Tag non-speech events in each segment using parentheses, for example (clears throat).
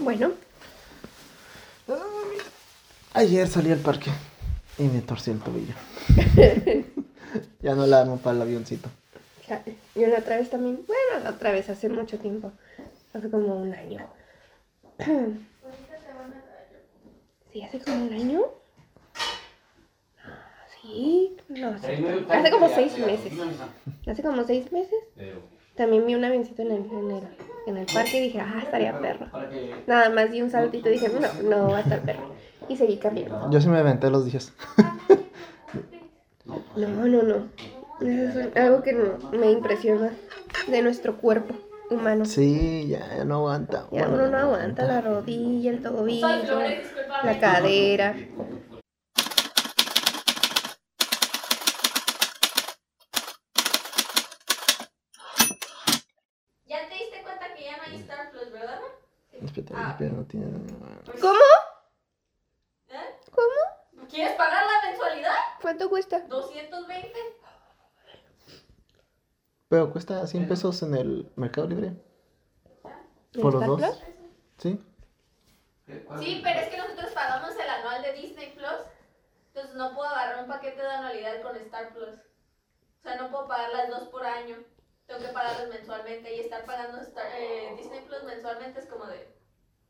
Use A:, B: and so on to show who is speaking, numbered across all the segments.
A: Bueno,
B: Ayer salí al parque y me torcí el tobillo. (laughs) ya no la armo para el avioncito.
A: yo la otra vez también, bueno, la otra vez hace mucho tiempo, hace como un año. (clears throat) Sí, hace como un año. Sí, no sé. Hace como seis meses. Hace como seis meses. También vi un avioncito en el, en el, en el parque y dije, ah, estaría perro. Nada más di un saltito y dije, no, no va a estar perro. Y seguí caminando.
B: Yo sí me aventé los días. (laughs)
A: No, no, no. Eso es algo que no- me impresiona de nuestro cuerpo humano.
B: Sí, ya, ya no aguanta.
A: Ya uno no aguanta la rodilla, el tobillo, la cadera.
C: Ya te diste cuenta que ya no hay Star Plus, ¿verdad? Ah.
B: espérate, no tiene...
A: ¿Cómo?
C: ¿Eh?
A: ¿Cómo?
C: ¿Quieres pagar la mensualidad?
A: ¿Cuánto cuesta?
C: 220.
B: Pero cuesta 100 pesos en el Mercado Libre.
A: ¿En
B: ¿Por los dos?
A: Plus?
B: Sí.
C: Sí, pero es que nosotros pagamos el anual de Disney Plus. Entonces no puedo agarrar un paquete de anualidad con Star Plus. O sea, no puedo pagar las dos por año. Tengo que pagarlas mensualmente. Y estar pagando Star- eh, Disney Plus mensualmente es como de.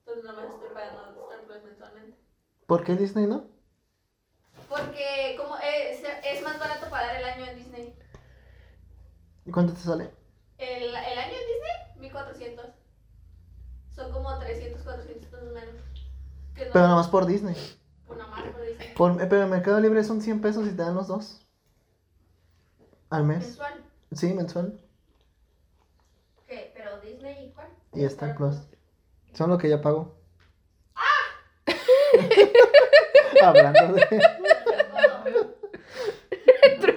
C: Entonces no me estoy pagando Star Plus mensualmente.
B: ¿Por qué Disney no?
C: Porque como es, es más barato pagar el año en Disney.
B: ¿Y cuánto te sale?
C: El, el año en Disney, 1400. Son como 300, 400 pesos menos. Que no,
B: Pero nada más por Disney.
C: Una más por Disney.
B: Por, eh, pero en Mercado Libre son 100 pesos y te dan los dos. Al mes.
C: Mensual.
B: Sí, mensual.
C: ¿Qué? ¿Pero Disney y cuál?
B: Y Star Plus. Son lo que ya pago. Hablando de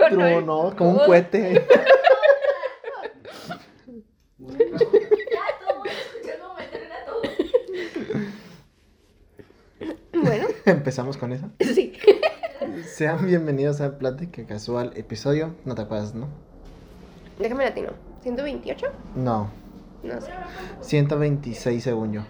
B: trueno, como un cohete.
A: Bueno,
B: Empezamos con eso.
A: sí.
B: Sean bienvenidos a Plática Casual, episodio. No te acuerdas, ¿no?
A: Déjame latino. ¿128?
B: No. 126 según yo.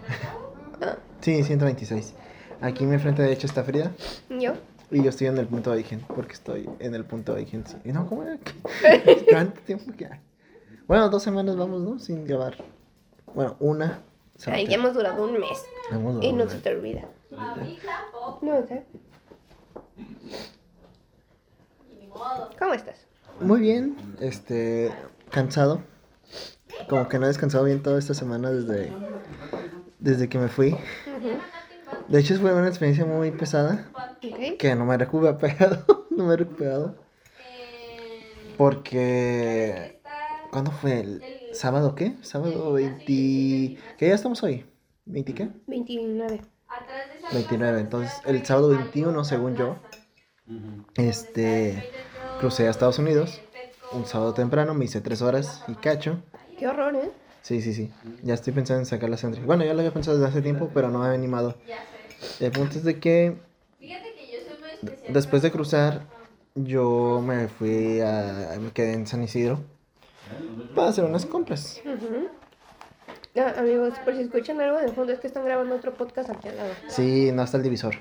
A: Ah,
B: Sí, 126. Aquí mi frente derecho está Frida.
A: ¿Yo?
B: Y yo estoy en el punto de origen, porque estoy en el punto de origen. sí. Y no, ¿cómo era? (laughs) ¿Cuánto tiempo que hay? Bueno, dos semanas vamos, ¿no? Sin grabar. Bueno, una.
A: Ay, ya hemos durado un mes.
B: Hemos
A: Y no se te olvida. No sé. ¿Cómo estás?
B: Muy bien, este. Cansado. Como que no he descansado bien toda esta semana desde. Desde que me fui. De hecho, fue una experiencia muy pesada.
A: Ok.
B: Que no me he recuperado. (laughs) no me he recuperado. Porque. ¿Cuándo fue? ¿El sábado qué? Sábado 20. ¿Qué día estamos hoy? ¿20 qué?
A: 29.
C: atrás de esa
B: 29. Entonces, el sábado 21, según yo, este. Crucé a Estados Unidos. Un sábado temprano, me hice tres horas y cacho.
A: Qué horror, ¿eh?
B: Sí, sí, sí. Ya estoy pensando en sacar la Sentry. Bueno, ya lo había pensado desde hace tiempo, pero no me había animado.
C: Ya sé.
B: El punto es de que
C: Fíjate que yo soy muy especial.
B: después de cruzar, yo me fui a. Me quedé en San Isidro para hacer unas compras.
A: Ah, amigos, por si escuchan algo de fondo, es que están grabando otro podcast aquí al lado.
B: Sí, no está el divisor.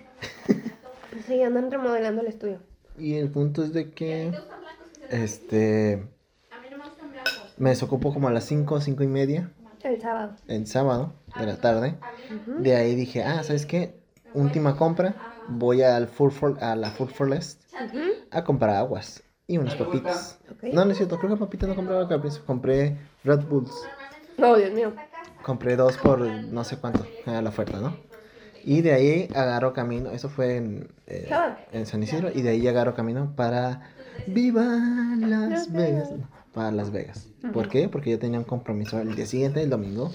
A: Sí, andan remodelando el estudio.
B: Y el punto es de que. Este.
C: A mí no me gustan blancos.
B: Me desocupó como a las 5, 5 y media.
A: El sábado.
B: En sábado de la tarde. De ahí dije, ah, ¿sabes qué? Última compra. Voy al Food for, a la Food for
A: Ujú.
B: a comprar aguas y unas papitas. No, no es cierto, creo que papitas no compraba al principio. Compré Red Bulls.
A: Oh, Dios mío.
B: Compré dos por no sé cuánto, era la oferta, ¿no? Y de ahí agarro camino, eso fue en, eh, en San Isidro, y de ahí agarro camino para Viva Las. Vegas. Para Las Vegas. ¿Por qué? Porque yo tenía un compromiso el día siguiente, el domingo,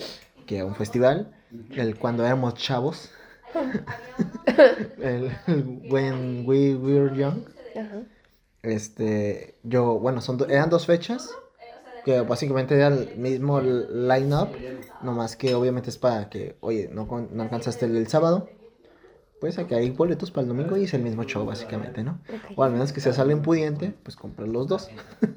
B: que era un festival, el cuando éramos chavos. (laughs) el, el When We Were Young.
A: Ajá.
B: Este, yo, bueno, son do- eran dos fechas, que básicamente era el mismo line-up, nomás que obviamente es para que, oye, no, no alcanzaste el, el sábado, pues aquí hay boletos para el domingo y es el mismo show, básicamente, ¿no?
A: Ok.
B: O al menos que seas alguien pudiente, pues compras los dos. (laughs)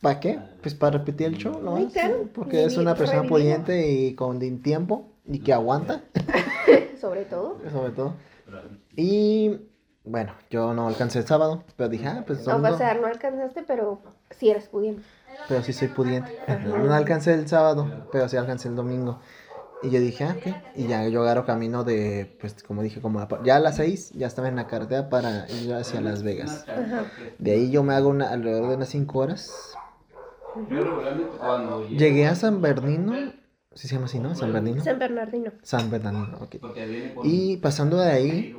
B: ¿Para qué? Pues para repetir el show, ¿no?
A: Claro.
B: Porque es una persona pudiente y con tiempo y que aguanta. (laughs)
A: Sobre todo. (laughs)
B: Sobre todo. Y bueno, yo no alcancé el sábado, pero dije, ah, pues
A: No, sea, no alcanzaste, pero sí eres pudiente.
B: Pero sí soy pudiente. No alcancé el sábado, pero sí alcancé el domingo. Y yo dije, ah, ok. Y ya yo agarro camino de, pues como dije, como ya a las seis, ya estaba en la carretera para ir hacia Las Vegas. De ahí yo me hago una, alrededor de unas cinco horas. Llegué a San Bernardino, ¿sí se llama así, no? San Bernardino.
A: San Bernardino.
B: San Bernardino, ok. Y pasando de ahí,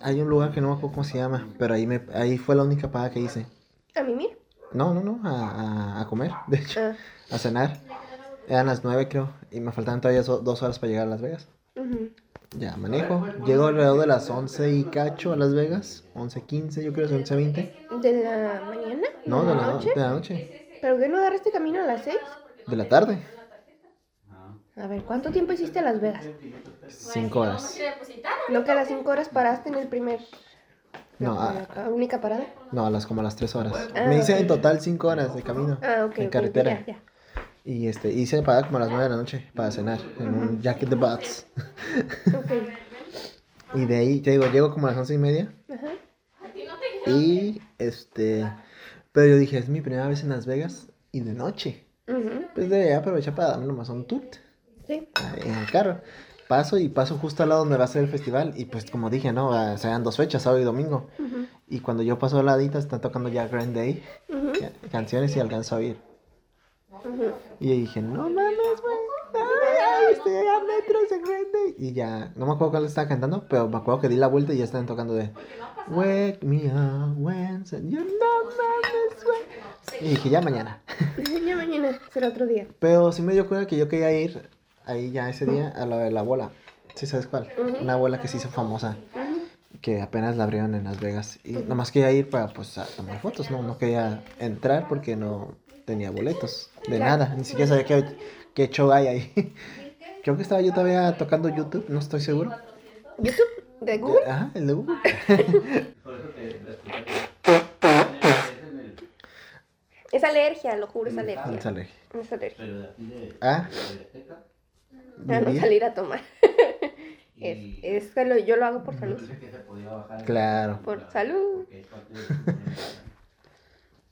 B: hay un lugar que no me acuerdo cómo se llama, pero ahí, me, ahí fue la única paga que hice.
A: ¿A mimir?
B: No, no, no, a, a, comer, de hecho, ah. a cenar. Eran las nueve, creo, y me faltaban todavía dos horas para llegar a Las Vegas. Ya manejo. Llego alrededor de las once y cacho a Las Vegas. Once quince, yo creo, once veinte.
A: ¿De la mañana?
B: No, de la, noche? de la noche.
A: ¿Pero qué no agarraste camino a las seis?
B: De la tarde.
A: A ver, ¿cuánto tiempo hiciste a Las Vegas?
B: Cinco horas.
A: ¿No que a las cinco horas paraste en el primer
B: no,
A: a, ¿La única parada?
B: No, a las como a las tres horas. Ah, Me hice en total cinco horas de camino.
A: Ah, ok.
B: En carretera. Y este, hice parada como a las nueve de la noche para cenar en un Jack in the Box. okay. (laughs) y de ahí, te digo, llego como a las once y media. Ajá. Y este, pero yo dije, es mi primera vez en Las Vegas y de noche. Pues debería aprovechar para darme nomás un tut.
A: Sí.
B: En el carro paso y paso justo al lado donde va a ser el festival y pues como dije, ¿no? O sea, dos fechas, sábado y domingo. Y cuando yo paso al ladito están tocando ya Grand Day, canciones y alcanzo a oír. Y dije, no mames, güey. Ay, estoy a metros de Grand Day. Y ya, no me acuerdo cuál estaba cantando, pero me acuerdo que di la vuelta y ya estaban tocando de Wake me up when you no mames, güey. Y dije, ya mañana.
A: ya mañana, será otro día.
B: Pero sí me dio cuenta que yo quería ir ahí ya ese día a la de la abuela. ¿Sí sabes cuál? Una abuela que se hizo famosa. Que apenas la abrieron en Las Vegas. Y nomás quería ir para pues a tomar fotos, ¿no? No quería entrar porque no tenía boletos. De nada. Ni siquiera sabía qué, qué show hay ahí. (laughs) Creo que estaba yo todavía tocando YouTube, no estoy seguro.
A: ¿YouTube? ¿De Google?
B: Ajá, el de Google.
A: es alergia, lo juro, es alergia.
B: Es alergia.
A: Es alergia.
B: Ah
A: para no salir a tomar. es, es que lo, yo lo hago por salud.
B: Claro.
A: Por salud.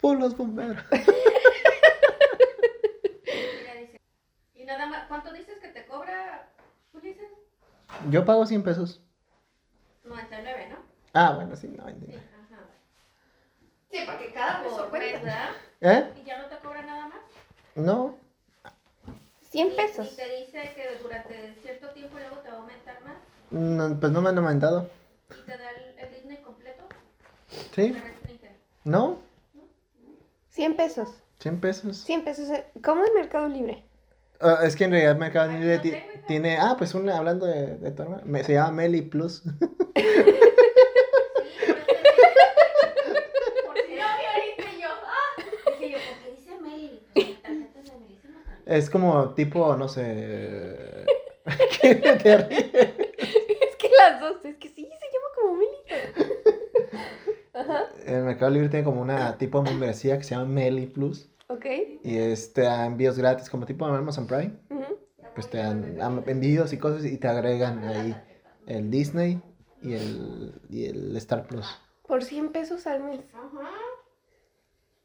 B: por los bomberos. (laughs)
C: y nada más, ¿cuánto dices que te cobra Ulises?
B: Yo pago 100 pesos.
C: 99, ¿no?
B: Ah, bueno, sí, 99.
C: Sí, porque cada peso cuenta, ¿verdad?
B: ¿Eh?
C: ¿Y ya no te cobra nada más?
B: No.
A: 100 pesos.
C: ¿Y te dice que durante cierto tiempo luego te va a aumentar más?
B: No, pues no me han aumentado.
C: ¿Y te da el, Disney completo?
B: Sí. ¿No?
A: 100 pesos.
B: 100 pesos.
A: 100 pesos. Eh, ¿Cómo es Mercado Libre?
B: Uh, es que en realidad Mercado Libre tiene... Ah, pues una, hablando de, de tu hermana, se llama Meli Plus. Es como tipo, no sé. ¿Qué te ríes?
A: Es que las dos, es que sí, se llama como Meli. (laughs)
B: Ajá. El Mercado Libre tiene como una tipo de membresía que se llama Meli Plus.
A: Ok.
B: Y este da envíos gratis, como tipo Amazon Prime. Pues te dan envíos y cosas y te agregan ahí el Disney y el, y el Star Plus.
A: Por 100 pesos al mes. Ajá.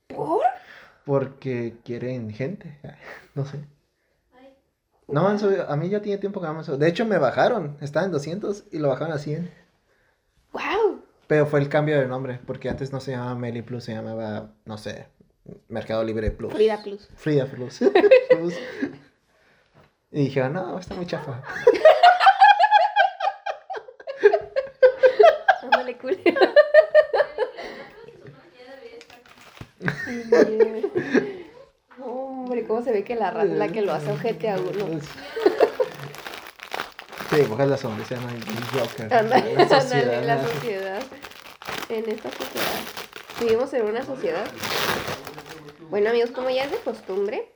A: ¿Por?
B: Porque quieren gente. (laughs) No sé. No han subido. A mí ya tiene tiempo que no me subido. De hecho, me bajaron. Estaba en 200 y lo bajaron a 100.
A: ¡Wow!
B: Pero fue el cambio de nombre. Porque antes no se llamaba Meli Plus, se llamaba, no sé, Mercado Libre Plus.
A: Frida Plus.
B: Frida Plus. Y dije, no, está muy chafa.
A: Ándale, Hombre, cómo se ve que la raza la que lo hace ojete a uno.
B: Sí, coges la sombra, se llama Joker.
A: Ándale, la sociedad. En la sociedad. En esta sociedad. Vivimos en una sociedad. Bueno, amigos, como ya es de costumbre,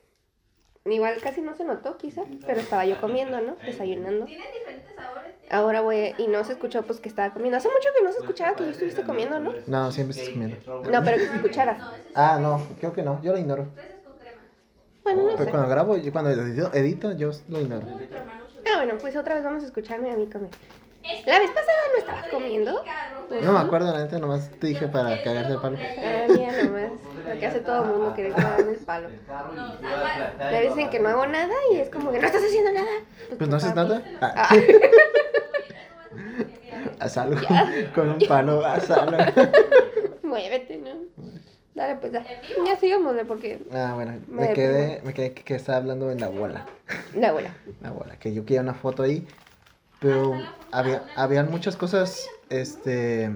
A: igual casi no se notó, quizás, pero estaba yo comiendo, ¿no? Desayunando.
C: Tienen diferentes sabores.
A: Ahora voy, y no se escuchó pues que estaba comiendo. Hace mucho que no se escuchaba que yo estuviste comiendo, ¿no?
B: No, siempre estás comiendo.
A: No, pero que se escuchara.
B: Ah, no, creo que no, yo lo ignoro.
A: Bueno, no
B: Pero
A: sé.
B: cuando grabo, yo cuando edito, edito, yo lo ignoro.
A: Ah, bueno, pues otra vez vamos a escucharme a mí comer. La vez pasada no estabas comiendo.
B: No me acuerdo, la neta, nomás te dije para cagarte el palo.
A: Ah, mira nomás. Lo que hace todo el mundo, que cagarme el palo. Me dicen que no hago nada y es como que no estás haciendo nada.
B: Pues no haces nada. Ah. (laughs) (laughs) Hazlo. (laughs) Con un palo, hazlo.
A: Muévete, ¿no? Dale, pues ya. Ya sigamos, porque.
B: Ah, bueno, me, quedé, me quedé que, estaba hablando de la abuela.
A: La abuela.
B: La abuela, que yo quería una foto ahí. Pero había, habían muchas cosas, este.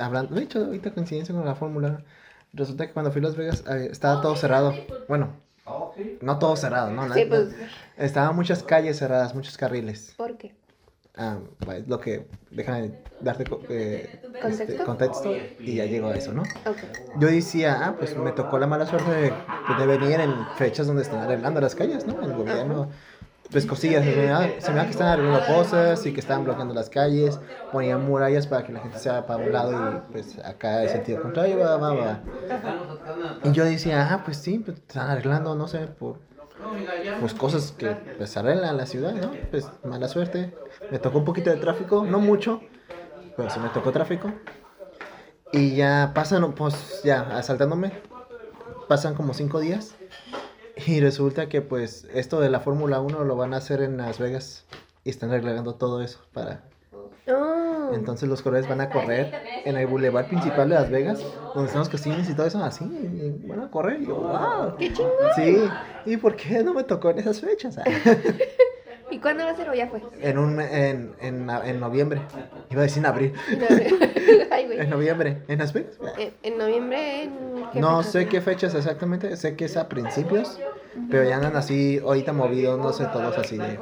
B: Hablando, de hecho, ahorita coincidencia con la fórmula. Resulta que cuando fui a Las Vegas eh, estaba todo cerrado. Bueno, no todo cerrado, ¿no? Sí, pues... Estaban muchas calles cerradas, muchos carriles.
A: ¿Por qué?
B: Ah, lo que dejan darte eh, este, ¿Contexto? y ya llegó a eso, ¿no? Yo decía, ah, pues me tocó la mala suerte de, pues, de venir en fechas donde están arreglando las calles, ¿no? El gobierno, pues cosillas, se me, da, que están arreglando cosas y que están bloqueando las calles, ponían murallas para que la gente se vaya para un lado y pues acá el sentido contrario, va, va, va. Y yo decía, ah, pues sí, pues están arreglando, no sé, por pues cosas que pues arreglan la ciudad, ¿no? Pues mala suerte. Me tocó un poquito de tráfico, no mucho, pero sí me tocó tráfico. Y ya pasan, pues ya, asaltándome, pasan como cinco días. Y resulta que pues esto de la Fórmula 1 lo van a hacer en Las Vegas. Y están arreglando todo eso para... Oh. Entonces los corredores van a correr en el bulevar principal de Las Vegas, donde están los casinos y todo eso, así, y van a correr. Y yo, wow.
A: ¡Qué chingón!
B: Sí, ¿y por qué no me tocó en esas fechas? (laughs)
A: ¿Y cuándo va a ser o ya fue?
B: En, un, en, en, en noviembre. Iba a decir en abril. (laughs) (laughs) en noviembre. ¿En Las Vegas?
A: En, noviembre.
B: no sé qué fechas exactamente. Sé que es a principios. Pero ya andan así, ahorita movidos, no sé, todos así de.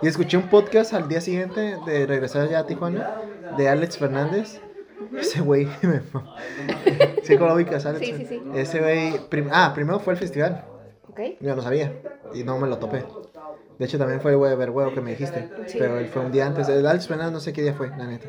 B: Y escuché un podcast al día siguiente de regresar ya a Tijuana de Alex Fernández. Ese güey (laughs) me. ¿Sí con Alex?
A: Sí, sí, sí.
B: Ese güey. ah, primero fue el festival.
A: Ok.
B: Yo no sabía. Y no me lo topé. De hecho, también fue el huevo que me dijiste. Pero él fue un día antes. El Alex Fernández no sé qué día fue, la neta.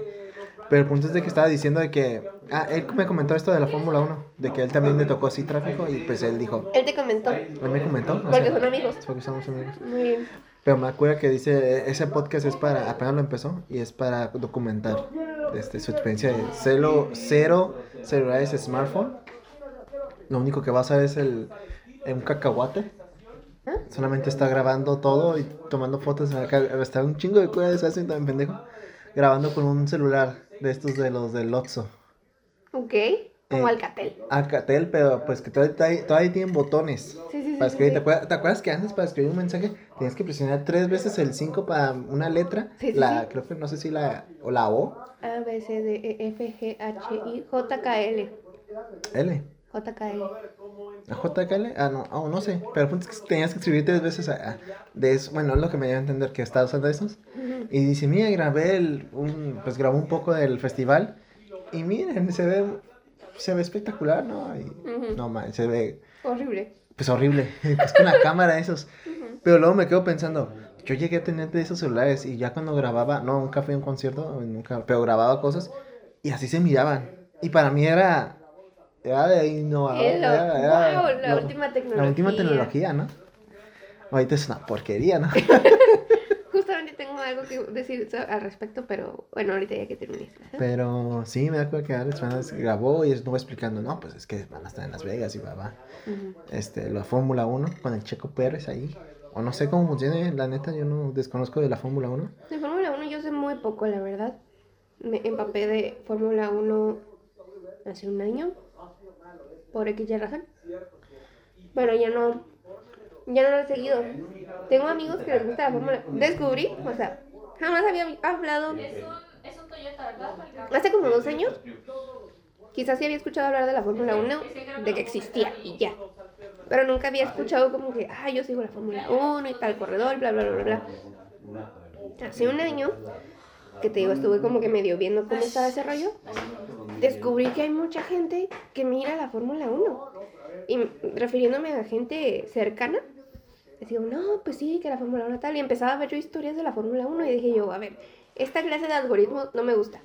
B: Pero el punto es de que estaba diciendo de que... Ah, él me comentó esto de la Fórmula 1. De que él también le tocó así tráfico y pues él dijo...
A: Él te comentó.
B: Él me comentó.
A: Porque son amigos.
B: Porque somos amigos.
A: Muy bien.
B: Pero me acuerdo que dice, ese podcast es para, apenas lo empezó, y es para documentar este, su experiencia de cero, cero celulares smartphone. Lo único que va a hacer es el, un cacahuate Solamente está grabando todo y tomando fotos. Está un chingo de cosas hacen también pendejo. Grabando con un celular de estos de los del Lotso.
A: Ok. Como eh, Alcatel.
B: Alcatel, pero pues que todavía, todavía tienen botones.
A: Sí, sí,
B: para ¿Te, acuerdas, que antes para escribir un mensaje tenías que presionar tres veces el 5 para una letra?
A: Sí,
B: la, Creo que no sé si la o la O.
A: A, B, C, D, E, F, G, H, I, J, K, L.
B: L.
A: JKL.
B: ¿A JKL? Ah, no, oh, no sé. Pero el punto es que tenías que escribir tres veces a, de eso. Bueno, es lo que me dio a entender que estaba usando esos. Y dice, mira, grabé el, un, pues grabó un poco del festival. Y miren, se ve, se ve espectacular, ¿no? Y, No, man, se ve...
A: Horrible.
B: Pues horrible. (laughs) es con la cámara esos. Pero luego me quedo pensando, yo llegué a tener de esos celulares y ya cuando grababa, no, nunca fui a un concierto, nunca, pero grababa cosas y así se miraban. Y para mí era era de innovador.
A: la última tecnología.
B: La última tecnología, ¿no? Ahorita es una porquería, ¿no? (laughs)
A: Justamente tengo algo que decir al respecto, pero bueno, ahorita ya que termine.
B: Pero sí, me acuerdo que Alex grabó y estuvo explicando, no, pues es que van a estar en Las Vegas y va, va. Este, la Fórmula 1 con el Checo Pérez ahí. O no sé cómo funciona, la neta, yo no desconozco de la Fórmula 1.
A: De Fórmula 1 yo sé muy poco, la verdad. Me empapé de Fórmula 1 hace un año por X y razón. Bueno, ya no, ya no lo he seguido. Tengo amigos que les gusta la Fórmula. Descubrí, o sea, jamás había hablado.
C: Es un, es un Toyota, ¿verdad?
A: Hace como dos años, quizás sí había escuchado hablar de la Fórmula 1, de que existía y ya. Pero nunca había escuchado como que, ah, yo sigo la Fórmula 1 y tal corredor, bla, bla, bla, bla. Hace un año, que te digo, estuve como que medio viendo cómo estaba ese rollo descubrí que hay mucha gente que mira la Fórmula 1. Y refiriéndome a gente cercana, decía, no, pues sí, que la Fórmula 1 tal. Y empezaba a ver yo historias de la Fórmula 1 y dije yo, a ver, esta clase de algoritmos no me gusta.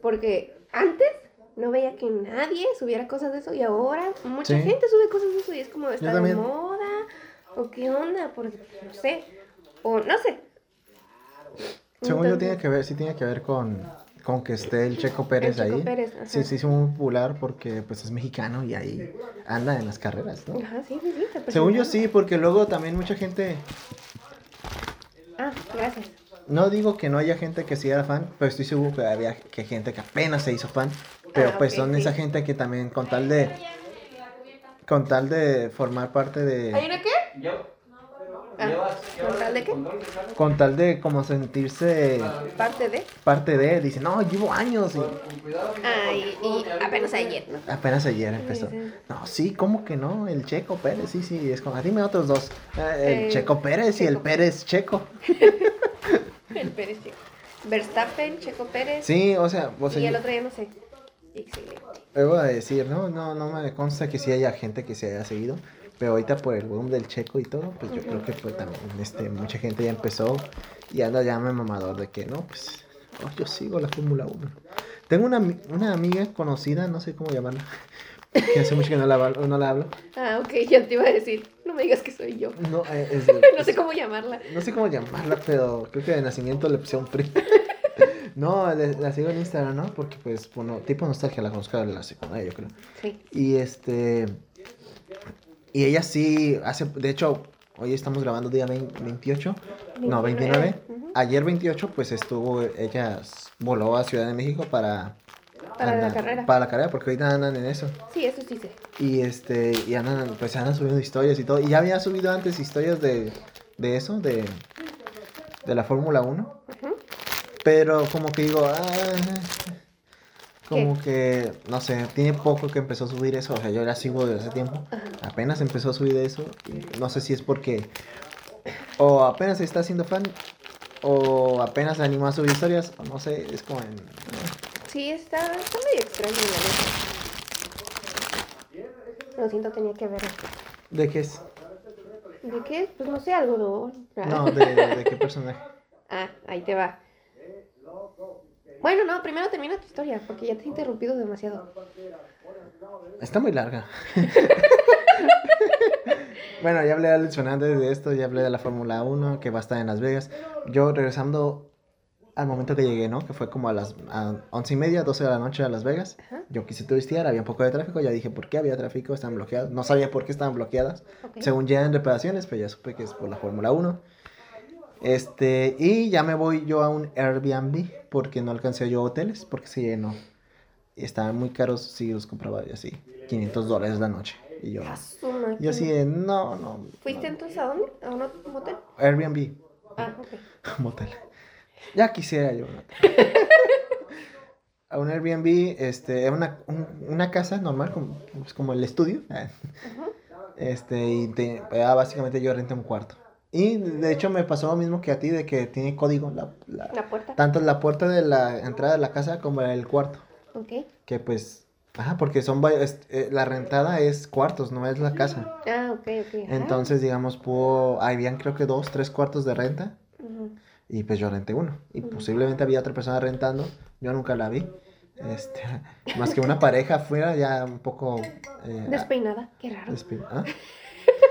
A: Porque antes no veía que nadie subiera cosas de eso y ahora mucha gente sube cosas de eso y es como, ¿está de moda? ¿O qué onda? Porque no sé. O no sé.
B: Según yo tiene que ver, sí tiene que ver con, con que esté el Checo Pérez
A: El Checo
B: ahí.
A: Pérez,
B: sí, sí, es muy popular porque pues es mexicano y ahí anda en las carreras, ¿no?
A: Ajá, sí, sí, sí.
B: Según yo sí, porque luego también mucha gente,
A: Ah, gracias.
B: no digo que no haya gente que sí era fan, pero estoy seguro que había que gente que apenas se hizo fan, pero
A: Ah,
B: pues son
A: sí.
B: esa gente que también con tal de, con tal de formar parte
A: ¿Hay
B: de,
A: una qué? Ah, ¿con tal de qué?
B: con tal de como sentirse
A: Parte de.
B: parte de, dicen, no, llevo años y
A: Ah, y, y apenas ayer, ¿no?
B: apenas ayer empezó. No, sí, ¿cómo que no? El Checo Pérez, sí, sí, es como, dime otros dos, Eh, el
A: Eh,
B: Checo Pérez y el Pérez Checo. (laughs)
A: El Pérez Checo. Verstappen, Checo Pérez.
B: Sí, o sea, sea,
A: y el otro ya no sé. Excelente.
B: A decir, no, no, no me consta que sí haya gente que se haya seguido, pero ahorita por el boom del checo y todo, pues yo creo que pues también este, mucha gente ya empezó y anda ya me mamador de que no, pues oh, yo sigo la Fórmula 1. Tengo una, una amiga conocida, no sé cómo llamarla, que hace mucho que no la, no la hablo.
A: Ah, ok, ya te iba a decir. No me digas que soy yo.
B: No, eh, es- (laughs)
A: No sé cómo llamarla.
B: no sé cómo llamarla, pero creo que de nacimiento le pusieron free. (laughs) No, le- la sigo en Instagram, ¿no? Porque pues, bueno, tipo nostalgia la conozco de la secundaria, yo creo.
A: Sí.
B: Y este. Y ella sí hace. De hecho, hoy estamos grabando día 20 28. No, 29.
A: Ujú.
B: Ayer 28, pues estuvo. Ella voló a Ciudad de México para.
A: Para la carrera.
B: Para la carrera, porque ahorita andan en eso.
A: Sí, eso sí sé.
B: Y este. Y andan, pues andan subiendo historias y todo. Y ya había subido antes historias de. De eso, de. De la Fórmula 1.
A: Ujú.
B: Pero como que digo, ah, como que, no sé, tiene poco que empezó a subir eso, o sea, yo la sigo desde hace tiempo, apenas empezó a subir eso, y no sé si es porque o apenas se está haciendo fan, o apenas se animó a subir historias, o no sé, es como en...
A: Sí, está, está medio extraño. Lo siento, tenía que verlo.
B: ¿De qué es?
A: ¿De qué? Pues no sé, algodón. Ah.
B: No, de, de qué personaje. (laughs)
A: Ah, ahí te va. Bueno, no, primero termina tu historia, porque ya te he interrumpido demasiado.
B: Está muy larga. (laughs) bueno, ya hablé a Alex Fernández de esto, ya hablé de la Fórmula 1, que va a estar en Las Vegas. Yo regresando al momento que llegué, ¿no? Que fue como a las a once y media, 12 de la noche a Las Vegas.
A: Ajá.
B: Yo quise turistear, había un poco de tráfico, ya dije por qué había tráfico, estaban bloqueadas. No sabía por qué estaban bloqueadas. Según llegan reparaciones, pero ya supe que es por la Fórmula 1. Este, y ya me voy yo a un Airbnb porque no alcancé yo hoteles porque se llenó. Y estaban muy caros si los compraba y así, 500 dólares la noche. Y yo, yo así de, no, no.
A: ¿Fuiste
B: no.
A: entonces a dónde? ¿A un motel?
B: Airbnb,
A: Ah, ok. (laughs)
B: motel. Ya quisiera yo. A un Airbnb, este, una, un- una casa normal, como, pues, como el estudio. (laughs) Este, y te, ah, básicamente yo renté un cuarto. Y de hecho me pasó lo mismo que a ti, de que tiene código la, la-
A: La puerta.
B: tanto la puerta de la entrada de la casa como el cuarto.
A: Ok.
B: Que pues, ajá, porque son, es- eh, la rentada es cuartos, no es la casa.
A: Ah, ok, ok. ajá.
B: Entonces, digamos, pudo, habían creo que dos, tres cuartos de renta. Y pues yo renté uno. Y posiblemente había otra persona rentando. Yo nunca la vi. Este, (laughs) más que una pareja afuera ya un poco... eh,
A: Despeinada. Qué raro.
B: despi- ¿ah?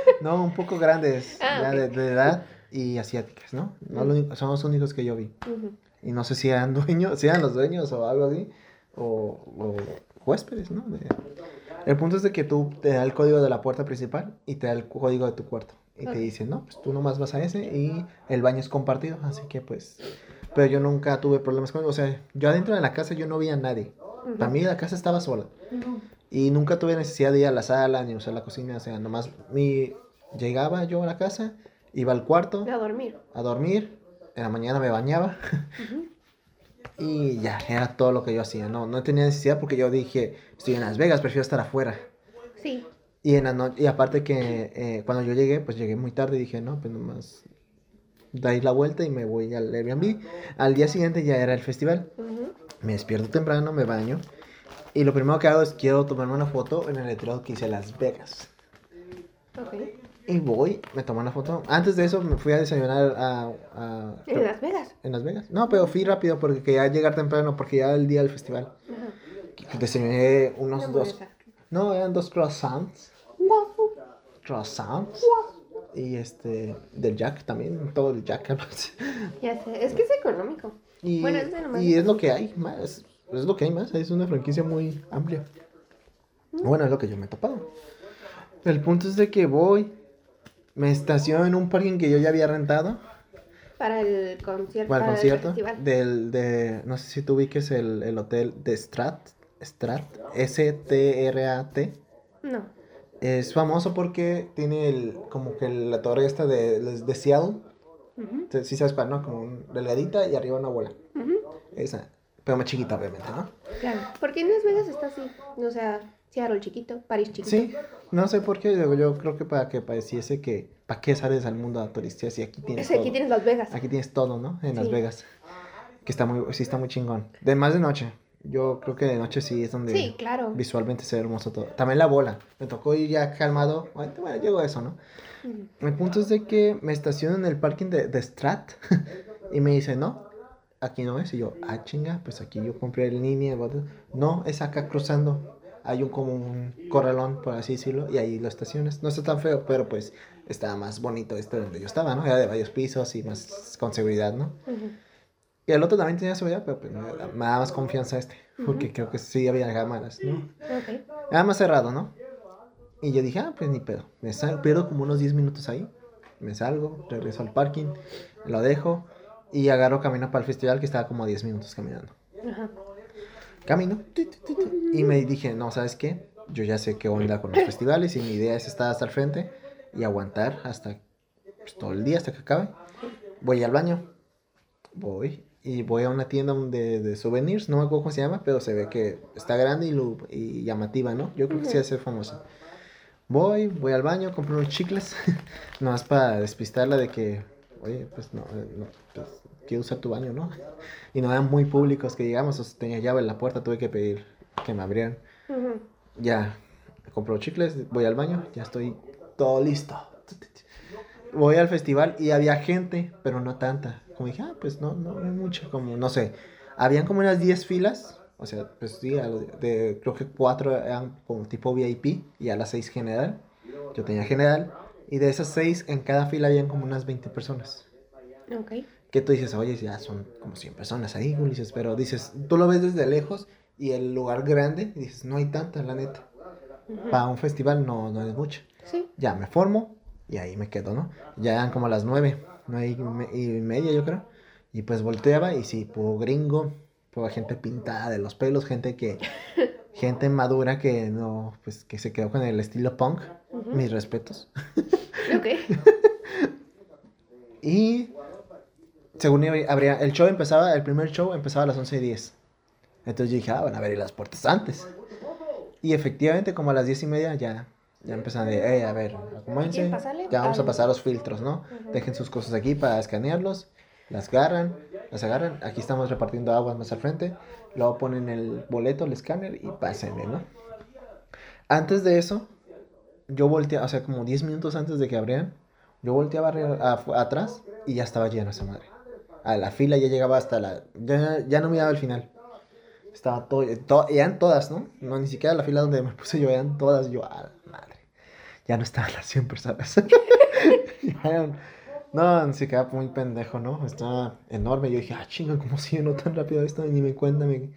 B: (laughs) No, un poco grandes,
A: Ah,
B: ya
A: ok.
B: de, de edad y asiáticas, ¿no? no lo único- son los únicos que yo vi.
A: Ujú.
B: Y no sé si eran (laughs) dueños, si eran los dueños o algo así. O, o huéspedes, ¿no? De- El punto es de que tú te da el código de la puerta principal y te da el código de tu cuarto. Y
A: Ok.
B: te dicen, no, pues tú nomás vas a ese y el baño es compartido. Así que pues... Pero yo nunca tuve problemas con O sea, yo adentro de la casa yo no vi a nadie.
A: Ujú.
B: Para mí la casa estaba sola.
A: Ujú.
B: Y nunca tuve necesidad de ir a la sala ni usar la cocina. O sea, nomás mi... llegaba yo a la casa, iba al cuarto
A: A dormir.
B: a dormir. En la mañana me bañaba.
A: Ujú. (laughs)
B: Y ya, era todo lo que yo hacía. No, no tenía necesidad porque yo dije, estoy en Las Vegas, prefiero estar afuera.
A: Sí.
B: Y, en la no- y aparte que eh, cuando yo llegué, pues llegué muy tarde y dije, no, pues nomás dar la vuelta y me voy al Airbnb. Al día siguiente ya era el festival. Me despierto temprano, me baño. Y lo primero que hago es quiero tomarme una foto en el letrero que dice Las Vegas.
A: Ok.
B: Y voy, me tomo una foto. Antes de eso me fui a desayunar a... a-
A: En Las Vegas.
B: en Las Vegas. No, pero fui rápido porque quería llegar temprano porque ya era el día del festival.
A: Ajá.
B: Desayuné unos dos... No, eran dos croissants.
A: Guau.
B: Croissants. y este, del Jack también, todo el Jack.
A: ya sé, es que es económico.
B: Y, bueno, es y es lo que hay más, es lo que hay más, es una franquicia muy amplia. Mm. Bueno, es lo que yo me he topado. El punto es de que voy, me estaciono en un parking que yo ya había rentado.
A: Para el concierto.
B: Para el concierto. del, de, no sé si tú ubiques el, el hotel de Strat. Strat. S-T-R-A-T. No. Es famoso porque tiene el, como que la torre esta de, de Seattle. Sí sabes cuál, ¿no? Como un delgadita y arriba una bola. Esa. Pero más chiquita, obviamente, ¿no?
A: Claro. Porque en Las Vegas está así. O sea, Seattle chiquito, París chiquito. Sí.
B: No sé por qué. Yo, creo que para que pareciese que... ¿Para qué sales al mundo de turistas si aquí tienes
A: Aquí tienes Las Vegas.
B: Aquí tienes todo, ¿no? En Las Vegas. Que está muy... Sí está muy chingón. De más de noche. Yo creo que de noche sí es donde
A: sí, claro.
B: visualmente se ve hermoso todo. También la bola. Me tocó ir ya calmado. Bueno, llego a eso, ¿no? El punto es de que me estaciono en el parking de, de Strat (laughs) y me dice, no, aquí no es. Y yo, ah, chinga, pues aquí yo compré el línea. No, es acá cruzando. Hay un como un corralón, por así decirlo, y ahí lo estacionas. No está tan feo, pero pues está más bonito este donde yo estaba, ¿no? Era de varios pisos y más con seguridad, ¿no? Y el otro también tenía seguridad, pero pues, me, da más confianza este, porque creo que sí había cámaras, ¿no? Era más cerrado, ¿no? Y yo dije, ah, pues ni pedo. Me salgo, pierdo como unos 10 minutos ahí. Me salgo, regreso al parking, lo dejo y agarro camino para el festival que estaba como 10 minutos caminando. Camino. Y me dije, no, ¿sabes qué? Yo ya sé qué onda con los festivales y mi idea es estar hasta el frente y aguantar hasta pues, todo el día, hasta que acabe. Voy al baño. Voy y voy a una tienda de, de, souvenirs, no me acuerdo cómo se llama, pero se ve que está grande y, y llamativa, ¿no? Yo creo que sí hace famosa. Voy, voy al baño, compro unos chicles, (laughs) nomás para despistarla de que, oye, pues no, eh, no pues, quiero usar tu baño, ¿no? Y no eran muy públicos que digamos, o sea, tenía llave en la puerta, tuve que pedir que me abrieran. Ya, compro chicles, voy al baño, ya estoy todo listo. Voy al festival y había gente, pero no tanta como dije, ah, pues no, no, no mucho, como, no sé, habían como unas 10 filas, o sea, pues sí, de, creo que 4 eran como tipo VIP y a las 6 general, yo tenía general, y de esas 6 en cada fila habían como unas 20 personas. Ok. Que tú dices, oye, ya son como 100 personas ahí, dices, pero dices, tú lo ves desde lejos y el lugar grande, y dices, no hay tanta, la neta. Para un festival no, no es mucho. Sí. Ya me formo y ahí me quedo, ¿no? Ya eran como las 9 no y media, yo creo. Y pues volteaba y sí, por gringo, por gente pintada de los pelos, gente que, (laughs) gente madura que no, pues que se quedó con el estilo punk. Mis respetos. Ok. (laughs) y según habría, el show empezaba, el primer show empezaba a las 11 y 10. Entonces yo dije, ah, van a abrir las puertas antes. Y efectivamente, como a las 10 y media ya ya empiezan de, hey, a ver, acomódense. Ya vamos a pasar los filtros, ¿no? Dejen sus cosas aquí para escanearlos. Las agarran, las agarran. Aquí estamos repartiendo aguas más al frente. Luego ponen el boleto, el escáner y pásenle, ¿no? Antes de eso, yo volteaba, o sea, como 10 minutos antes de que abrieran, yo volteaba atrás y ya estaba lleno esa madre. A la fila ya llegaba hasta la. Ya, ya no miraba el final. Estaba todo, todo, eran todas, ¿no? No, ni siquiera la fila donde me puse yo, eran todas. Yo, ah, madre. Ya no estaban las 100 personas. (laughs) no, se quedaba muy pendejo, ¿no? Estaba enorme. Yo dije, ah, chinga, ¿cómo sigue no tan rápido esto? Ni me cuenta. Me...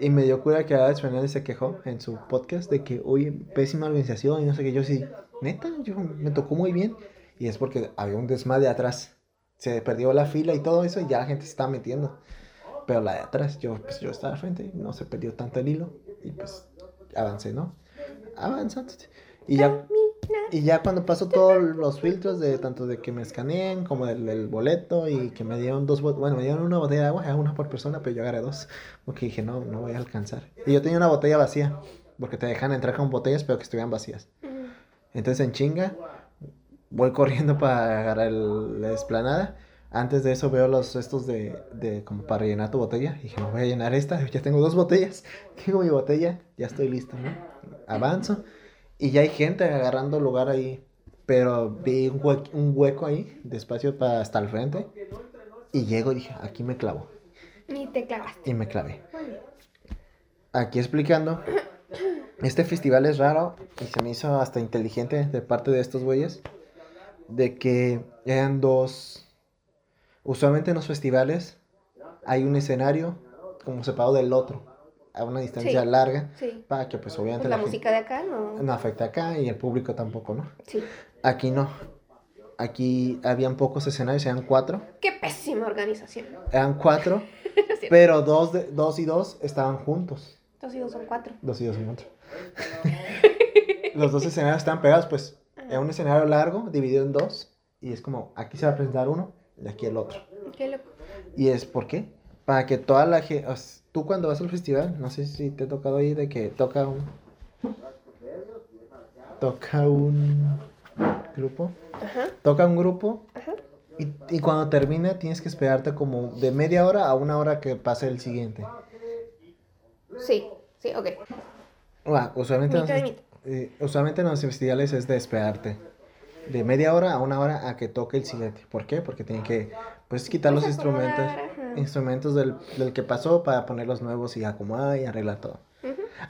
B: Y me dio cura que Alex Fernández se quejó en su podcast de que, oye, pésima organización y no sé qué. Yo sí, neta, yo me tocó muy bien. Y es porque había un desmadre atrás. Se perdió la fila y todo eso y ya la gente se estaba metiendo. Pero la de atrás, yo, pues, yo estaba al frente, no se perdió tanto el hilo y pues avancé, ¿no? Avanzando. Y ya, y ya cuando pasó todos los filtros de tanto de que me escaneen como del, boleto y que me dieron dos, bueno, me dieron una botella de agua, una por persona, pero yo agarré dos, porque dije, no, no voy a alcanzar. Y yo tenía una botella vacía, porque te dejan entrar con botellas, pero que estuvieran vacías. Entonces en chinga, voy corriendo para agarrar la esplanada antes de eso veo los estos de, de como para rellenar tu botella. Y dije, me voy a llenar esta. (laughs) Ya tengo dos botellas. (laughs) Tengo mi botella. Ya estoy listo, ¿no? Avanzo. Y ya hay gente agarrando lugar ahí. Pero vi un, un hueco ahí, despacio para hasta el frente. Y llego y dije, aquí me clavo.
A: Y te clavaste.
B: Y me clavé. Aquí explicando. Este festival es raro y se me hizo hasta inteligente de parte de estos güeyes de que eran dos. Usualmente en los festivales hay un escenario como separado del otro, a una distancia larga, para que pues obviamente...
A: Pues la, música de acá no...
B: No afecta acá y el público tampoco, ¿no? Sí. Aquí no. Aquí habían pocos escenarios, eran cuatro.
A: Qué pésima organización.
B: Eran cuatro, (laughs) pero dos, de, dos y dos estaban juntos.
A: Dos y dos son cuatro.
B: Dos y dos son cuatro. (laughs) Los dos escenarios estaban pegados, pues. Era un escenario largo, dividido en dos. Y es como, aquí se va a presentar uno y aquí el otro.
A: Qué loco.
B: ¿Y es por qué? Para que toda la gente... Tú cuando vas al festival, no sé si te ha tocado ir de que toca un... Toca un grupo. Ajá. Toca un grupo. Ajá. Y, y, cuando termina tienes que esperarte como de media hora a una hora que pase el siguiente.
A: Sí, sí, ok.
B: Bueno, usualmente, eh, usualmente en los festivales es de esperarte de media hora a una hora a que toque el siguiente. ¿Por qué? Porque tienen que pues quitar los instrumentos instrumentos del, del, que pasó para poner los nuevos y acomodar y arreglar todo.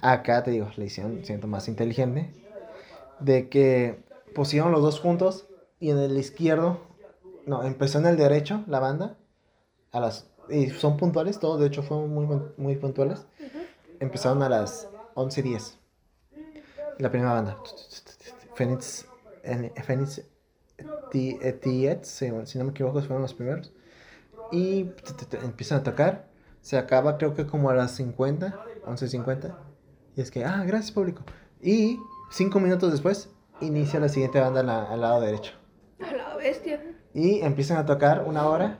B: Acá te digo, la hicieron, siento más inteligente, de que pusieron los dos juntos y en el izquierdo, no, empezó en el derecho la banda, a las, y son puntuales, todos de hecho fueron muy, muy puntuales, empezaron a las 11.10. La primera banda, Phoenix Phoenix Tiets, si no me equivoco, fueron los primeros. Y empiezan a tocar. Se acaba creo que como a las 50, 11.50. Y es que, ah, gracias público. Y cinco minutos después, inicia la siguiente banda al lado derecho.
A: A la bestia.
B: Y empiezan a tocar una hora.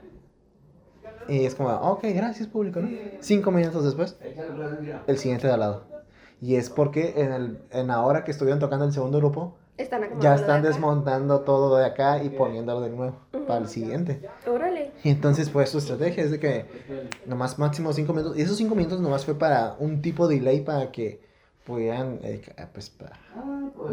B: Y es como, ok, gracias público, ¿no? Cinco minutos después, el siguiente de al lado. Y es porque en, el, en la hora que estuvieron tocando el segundo grupo, ya están desmontando todo de acá y poniéndolo de nuevo para el siguiente.
A: Órale.
B: Y entonces, pues su estrategia es de que nomás máximo 5 minutos. Y esos 5 minutos nomás fue para un tipo de delay para que pudieran, eh, pues, para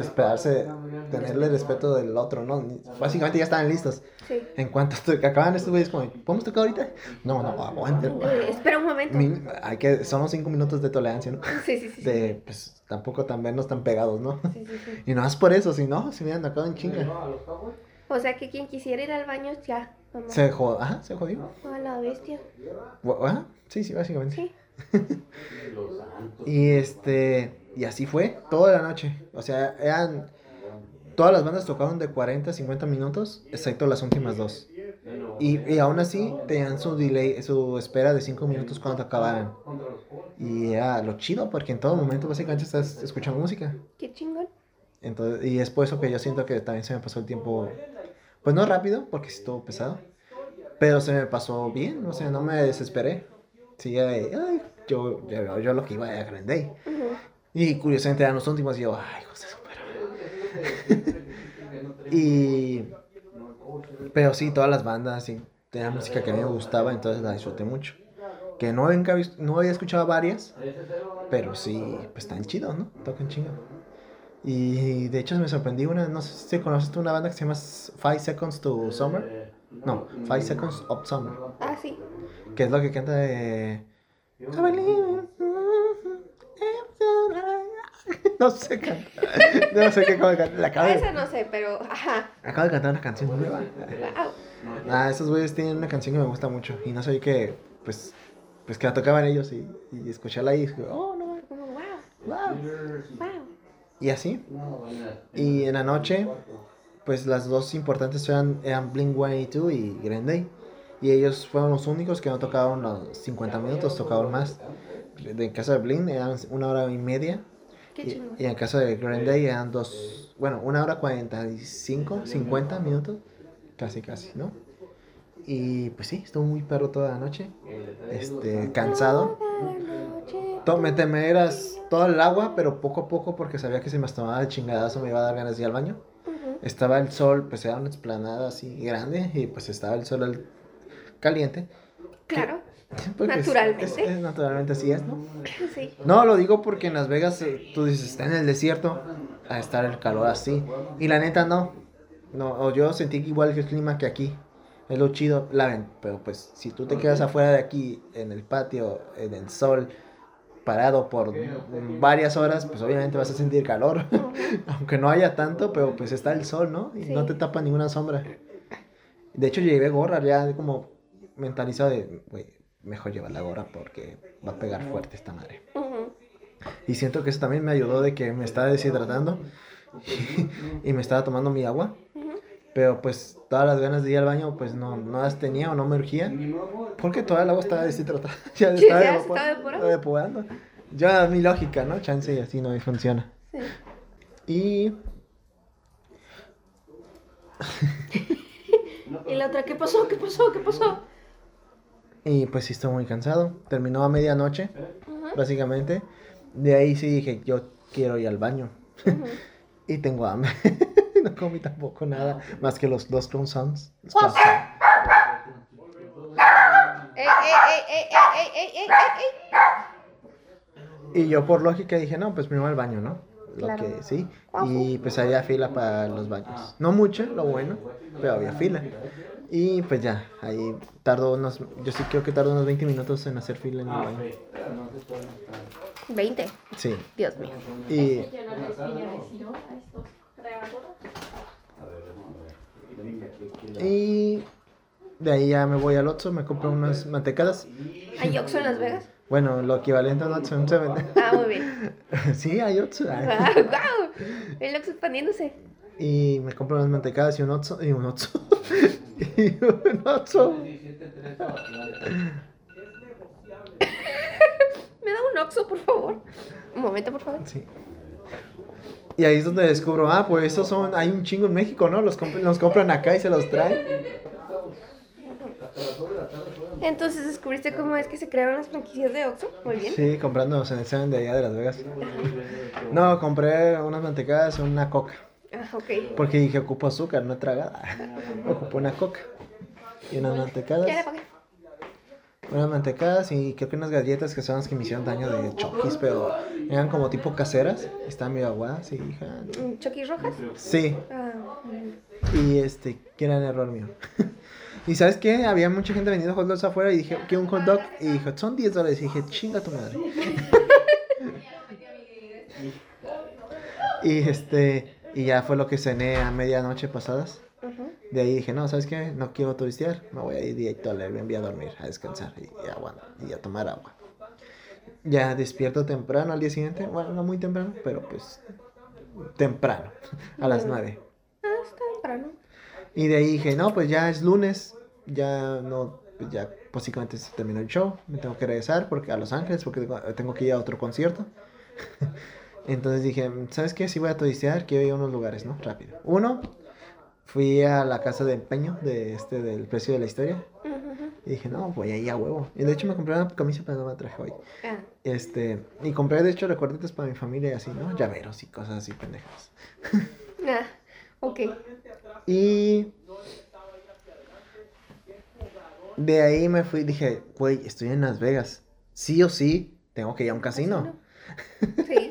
B: esperarse, tenerle respeto del otro, ¿no? Básicamente ya estaban listos. Sí. En cuanto acaban estos güeyes, como, ¿podemos tocar ahorita? No, no, aguante.
A: Eh, espera un momento.
B: hay que, son los 5 minutos de tolerancia, ¿no? Sí, sí, sí. De, pues, tampoco tan menos tan pegados, ¿no? Sí, sí, sí. Y no es por eso, si no, se hubieran acabado en chinga.
A: O sea que quien quisiera ir al baño ya.
B: Se jodió, ajá, se jodió.
A: A la bestia.
B: Ajá, sí, sí, básicamente. Sí. Y este, y así fue toda la noche. O sea, eran, todas las bandas tocaron de 40 a 50 minutos, excepto las últimas dos. Y, y aún así tenían su delay, su espera de 5 minutos cuando acabaran. Y era lo chido, porque en todo momento básicamente estás escuchando música.
A: Qué chingón.
B: Entonces, y es por eso que yo siento que también se me pasó el tiempo, pues no rápido, porque estuvo pesado, pero se me pasó bien, o sea, no me desesperé. Sí, ay, yo, yo, yo, lo que iba a Green Day. Y curiosamente eran los últimos y yo, ay, José, super. (laughs) y. Pero sí, todas las bandas, sí, tenía música que a mí me gustaba, entonces la disfruté mucho que no, no había escuchado varias, pero sí, pues están chidos, ¿no? Tocan chingo. Y de hecho me sorprendí una, no sé si conoces tú una banda que se llama Five Seconds to Summer. No, Five Seconds of Summer.
A: Ah, sí.
B: Que es lo que canta de... No sé cantar. No sé qué acabo de cantar.
A: acabo de... Esa no sé, pero ajá.
B: Acabo de cantar una canción nueva. Wow. Ah, esos güeyes tienen una canción que me gusta mucho. Y no sé qué, pues pues que la tocaban ellos y, y escucharla ahí, y dije, oh, no, wow, wow, wow. Y así. Y en la noche, pues las dos importantes eran, eran Blink 182 y Green Day. Y ellos fueron los únicos que no tocaron los 50 minutos, tocaron más. En caso de Blink eran una hora y media. y, y, en caso de Green Day eran dos, bueno, una hora 45, 50 minutos. Casi, casi, ¿no? Y pues sí, estuvo muy perro toda la noche. Este, cansado. Me temeras todo el agua, pero poco a poco, porque sabía que si me tomaba de chingadazo me iba a dar ganas de ir al baño. Estaba el sol, pues era una explanada así grande, y pues estaba el sol caliente.
A: Claro. (laughs) Naturalmente.
B: naturalmente así es, ¿no? Sí. No, lo digo porque en Las Vegas eh, tú dices, está en el desierto, a estar el calor así. Y la neta no. No, yo sentí igual que el clima que aquí. Es lo chido, la ven, pero pues si tú te quedas afuera de aquí, en el patio, en el sol, parado por varias horas, pues obviamente vas a sentir calor, (laughs) aunque no haya tanto, pero pues está el sol, ¿no? Y no te tapa ninguna sombra. De hecho, llevé gorra ya como mentalizado de, güey, mejor llevar la gorra porque va a pegar fuerte esta madre. Y siento que eso también me ayudó de que me estaba deshidratando (laughs) y me estaba tomando mi agua. Pero pues todas las ganas de ir al baño pues no, no las tenía o no me urgía. Porque toda el agua estaba deshidratada. (laughs) ya estaba, ya estaba depurando. Ya mi lógica, ¿no? Chance y así no funciona. Sí.
C: Y... (laughs) y la otra, ¿qué pasó? ¿Qué pasó? ¿Qué pasó?
B: Y pues sí estoy muy cansado. Terminó a medianoche, básicamente. De ahí sí dije, yo quiero ir al baño. (laughs) y tengo hambre. (laughs) no comí tampoco nada más que los dos croissants. Y yo por lógica dije, no, pues primero al baño, ¿no? Lo que sí. Y pues había fila para los baños. No mucho, lo bueno, pero había fila. Y pues ya, ahí tardó unos, yo sí creo que tardó unos 20 minutos en hacer fila en el baño.
A: 20.
B: Sí.
A: Dios mío.
B: Y... Y de ahí ya me voy al Oxxo, me compro unas mantecadas.
A: ¿Hay Oxxo en Las Vegas?
B: Bueno, lo equivalente a un Oxxo, un (laughs) Seven.
A: Ah, muy bien. (laughs)
B: sí, hay Oxxo.
A: Ah, wow. El Oxxo expandiéndose.
B: Y me compro unas mantecadas y un Oxxo. Y un Oxxo. (laughs) y un Oxxo. (laughs)
A: ¿Me da un Oxxo, por favor? Un momento, por favor.
B: Sí. Y ahí es donde descubro, ah, pues esos son, hay un chingo en México, ¿no? Los, los compran acá y se los traen.
A: Entonces descubriste cómo es que se crearon las franquicias de Oxxo, muy bien.
B: Sí, comprando en el Seven de allá de Las Vegas. No, compré unas mantecadas y una coca.
A: Ah, ok.
B: Porque dije, ocupo azúcar, no he tragado. (laughs) ocupo una coca y unas mantecadas.
A: Ya
B: unas mantecadas y creo que unas galletas que son las que me hicieron daño de choquis, pero eran como tipo caseras. Estaban medio aguadas y hija.
A: ¿Choquis rojas?
B: Sí. Ah, y este, que era el error mío. (laughs) y sabes qué? Había mucha gente vendiendo hot dogs afuera y dije, ¿quiero un hot dog? Y dijo, son 10 dólares. Y dije, chinga tu madre. (laughs) y este, y ya fue lo que cené a medianoche pasadas. De ahí dije, no, ¿sabes qué? No quiero turistear, me voy a ir directo al Airbnb a dormir, a descansar y, y, y a tomar agua. Ya despierto temprano al día siguiente, bueno, no muy temprano, pero pues temprano, a las nueve.
A: Ah, está temprano.
B: Y de ahí dije, no, pues ya es lunes, ya no, pues ya básicamente se terminó el show, me tengo que regresar porque a Los Ángeles, porque tengo, que ir a otro concierto. (laughs) Entonces dije, ¿sabes qué? Si voy a turistear, quiero ir a unos lugares, ¿no? Rápido. Uno, fui a la casa de empeño de este del precio de la historia. Y dije, no, voy ahí a huevo. Y de hecho me compré una camisa, pero no me traje hoy. Ah. Este, y compré de hecho recuerditos para mi familia y así, ¿no? Llaveros y cosas así pendejas. (laughs)
A: ah, ok.
B: Y de ahí me fui, dije, güey, estoy en Las Vegas. Sí o sí, tengo que ir a un casino. (laughs) Sí.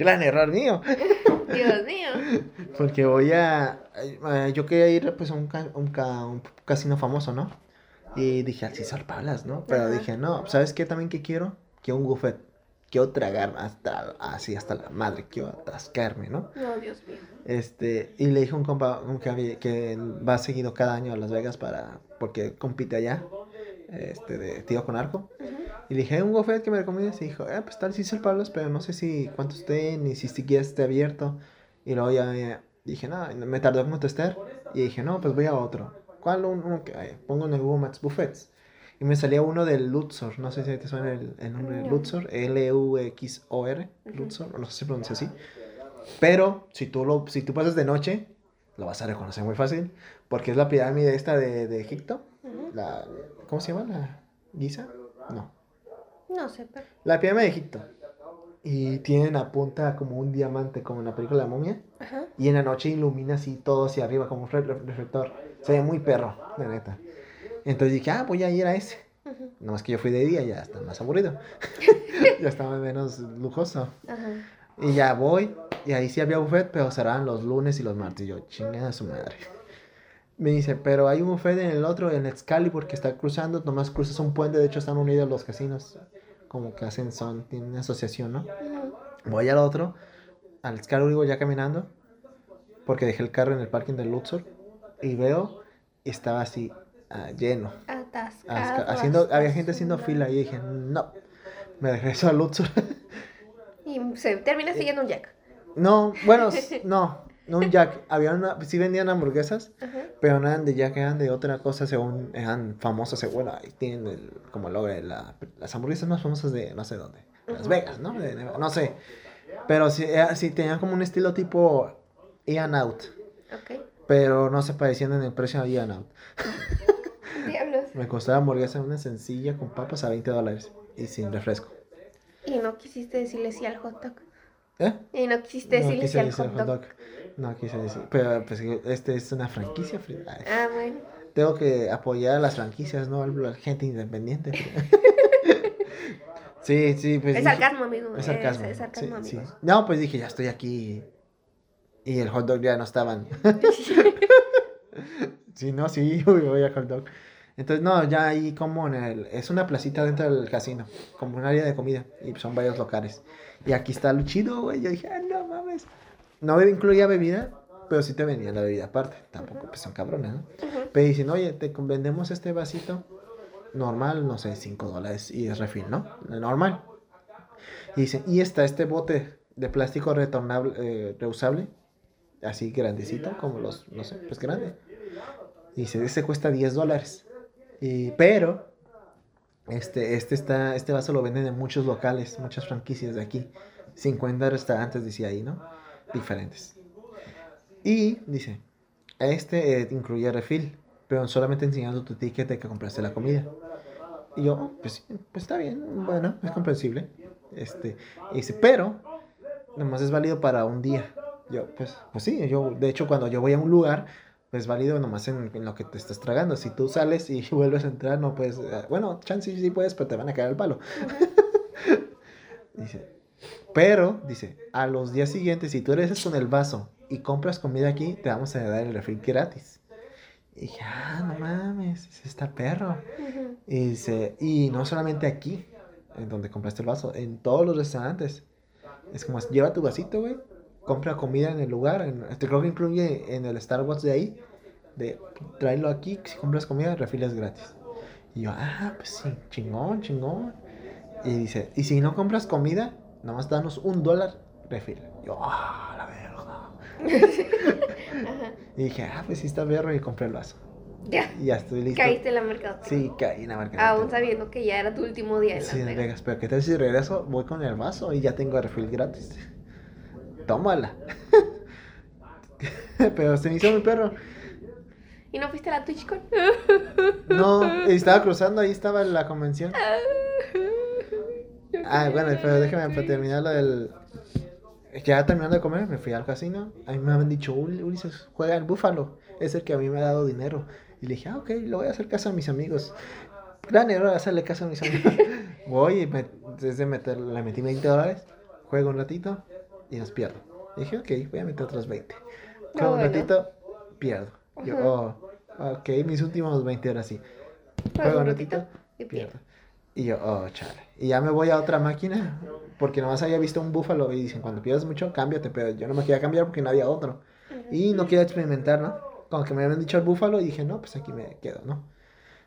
B: Gran error mío. (laughs)
A: Dios mío.
B: Porque voy a. Yo quería ir pues a un, un, casino famoso, ¿no? Y dije, al César Palas, ¿no? Pero dije, no, ¿sabes qué también que quiero? Quiero un buffet. Quiero tragar hasta así, hasta la madre, quiero atascarme, ¿no?
A: No, Dios mío.
B: Este, y le dije a un compa que, que va seguido cada año a Las Vegas para, porque compite allá, este, de tiro con arco. Y le dije, un buffet que me recomiendas. Y dijo, eh, pues tal, sí el Pablos, pero no sé si cuánto esté, ni si siquiera esté abierto. Y luego ya dije, no, me tardó en contestar. Y dije, no, pues voy a otro. ¿Cuál? Uno que pongo en el Google Maps Buffets. Y me salía uno del Luxor. No sé si te suena el, el nombre de Luxor. L-U-X-O-R. Luxor. No sé si se pronuncia así. Pero si tú, lo, si tú pasas de noche, lo vas a reconocer muy fácil. Porque es la pirámide esta de, de Egipto. la, ¿Cómo se llama? ¿La Giza? No.
A: No sé, pero...
B: La pirámide de Egipto. Y tienen a punta como un diamante, como en la película La momia. Ajá. Y en la noche ilumina así todo hacia arriba, como un reflector. Se ve muy perro, de neta. Entonces dije, ah, voy a ir a ese. Uh -huh. más que yo fui de día, ya está más aburrido. (laughs) ya estaba menos lujoso. Ajá. Y ya voy, y ahí sí había buffet, pero cerraban los lunes y los martes. Y yo, chingada su madre. Me dice, pero hay un buffet en el otro, en Excalibur, que está cruzando, nomás cruzas un puente, de hecho están unidos los casinos. como que hacen son, tienen una asociación, ¿no? Voy al otro, al Scarurigo ya caminando, porque dejé el carro en el parking del Luxor, y veo, y estaba así, ah, lleno. haciendo, había gente haciendo fila, y dije, no, me regreso al Luxor.
A: y se termina siguiendo un Jack.
B: No, bueno, (laughs) no, no un (laughs) Jack. Había una, sí vendían hamburguesas, pero no eran de Jack, eran de otra cosa, según eran famosas. Bueno, ahí tienen el, como logo la, las hamburguesas más famosas de no sé dónde. Las Vegas, ¿no? no sé. Pero sí, sí, tenían como un estilo tipo Ian Out. Ok. Pero no se parecían en el precio a Ian Out. (laughs) Diablos. Me costaba hamburguesa una sencilla con papas a 20 dólares y sin refresco.
A: ¿Y no quisiste decirle sí al hot dog? ¿Eh? Y no quisiste decirle sí al hot dog.
B: No quise decir. Pero pues este es una franquicia. Ah, bueno. Tengo que apoyar a las franquicias, no a la gente independiente. (laughs) sí, sí, pues.
A: Es sarcasmo, amigo. Es sarcasmo. Es, sarcasmo, amigo.
B: No, pues dije, ya estoy aquí. Y el hot dog ya no estaban. (laughs) sí, no, sí, (laughs) voy a hot dog. Entonces, no, ya ahí como en el... Es una placita dentro del casino, como un área de comida, y son varios locales. Y aquí está lo chido, güey. Yo dije, ah, no mames. No incluía bebida, pero sí te venía la bebida aparte. Tampoco, pues son cabrones, ¿no? Pero dicen, oye, te vendemos este vasito normal, no sé, 5 dólares y es refil, ¿no? Normal. Y dicen, y está este bote de plástico retornable, eh, reusable, así grandecito, como los, no sé, pues grande. Y dice, ese cuesta 10 dólares. Y, pero, este, este, está, este vaso lo venden en muchos locales, muchas franquicias de aquí. 50 restaurantes, decía ahí, ¿no? diferentes. Y dice, este eh, incluye refil, pero solamente enseñando tu ticket de que compraste la comida. Y yo, pues, pues está bien, bueno, es comprensible. Este, y dice, pero nomás es válido para un día. Yo, pues, pues sí, yo, de hecho, cuando yo voy a un lugar, pues válido nomás en, en, lo que te estás tragando. Si tú sales y (laughs) vuelves a entrar, no puedes, eh, bueno, chance sí puedes, pero te van a caer el palo. (laughs) dice, pero, dice, a los días siguientes, si tú eres con el vaso y compras comida aquí, te vamos a dar el refil gratis. Y dije, ah, no mames, es esta perro. Y dice, y no solamente aquí, en donde compraste el vaso, en todos los restaurantes. Es como, lleva tu vasito, güey, compra comida en el lugar. En, este creo que incluye en el Starbucks de ahí, de tráelo aquí, si compras comida, refil es gratis. Y yo, ah, pues sí, chingón, chingón. Y dice, y si no compras comida, nada más danos un dólar refil. Yo, ah, la verga. (laughs) y dije, ah, pues sí está verga y compré el vaso.
A: Ya.
B: Y ya estoy listo.
A: Caíste en la mercado.
B: Sí, caí en la mercado.
A: Aún sabiendo que ya era tu último día en
B: Sí, Las Vegas. Pero ¿qué tal si regreso? Voy con el vaso y ya tengo refil gratis. Tómala. (laughs) pero se me hizo mi perro.
A: ¿Y no fuiste a la TwitchCon?
B: no, estaba cruzando, ahí estaba la convención. (laughs) Ah, bueno, pero déjame para terminar lo del. Ya terminando de comer, me fui al casino. A mí me habían dicho, Ulises, juega el búfalo. Es el que a mí me ha dado dinero. Y le dije, ah, ok, lo voy a hacer caso a mis amigos. Gran error hacerle caso a mis amigos. (laughs) voy y me, desde meter, le metí 20 dólares, juego un ratito y los pierdo. Y dije, ok, voy a meter otros 20. Juego un ratito, pierdo. Yo, oh, ok, mis últimos 20 horas sí. Juego un ratito y pierdo. Y yo, oh, chale. Y ya me voy a otra máquina, porque nomás había visto un búfalo y dicen, cuando pierdes mucho, cámbiate, pero yo no me quería cambiar porque no había otro. Y no quería experimentar, ¿no? Como que me habían dicho el búfalo y dije, no, pues aquí me quedo, ¿no?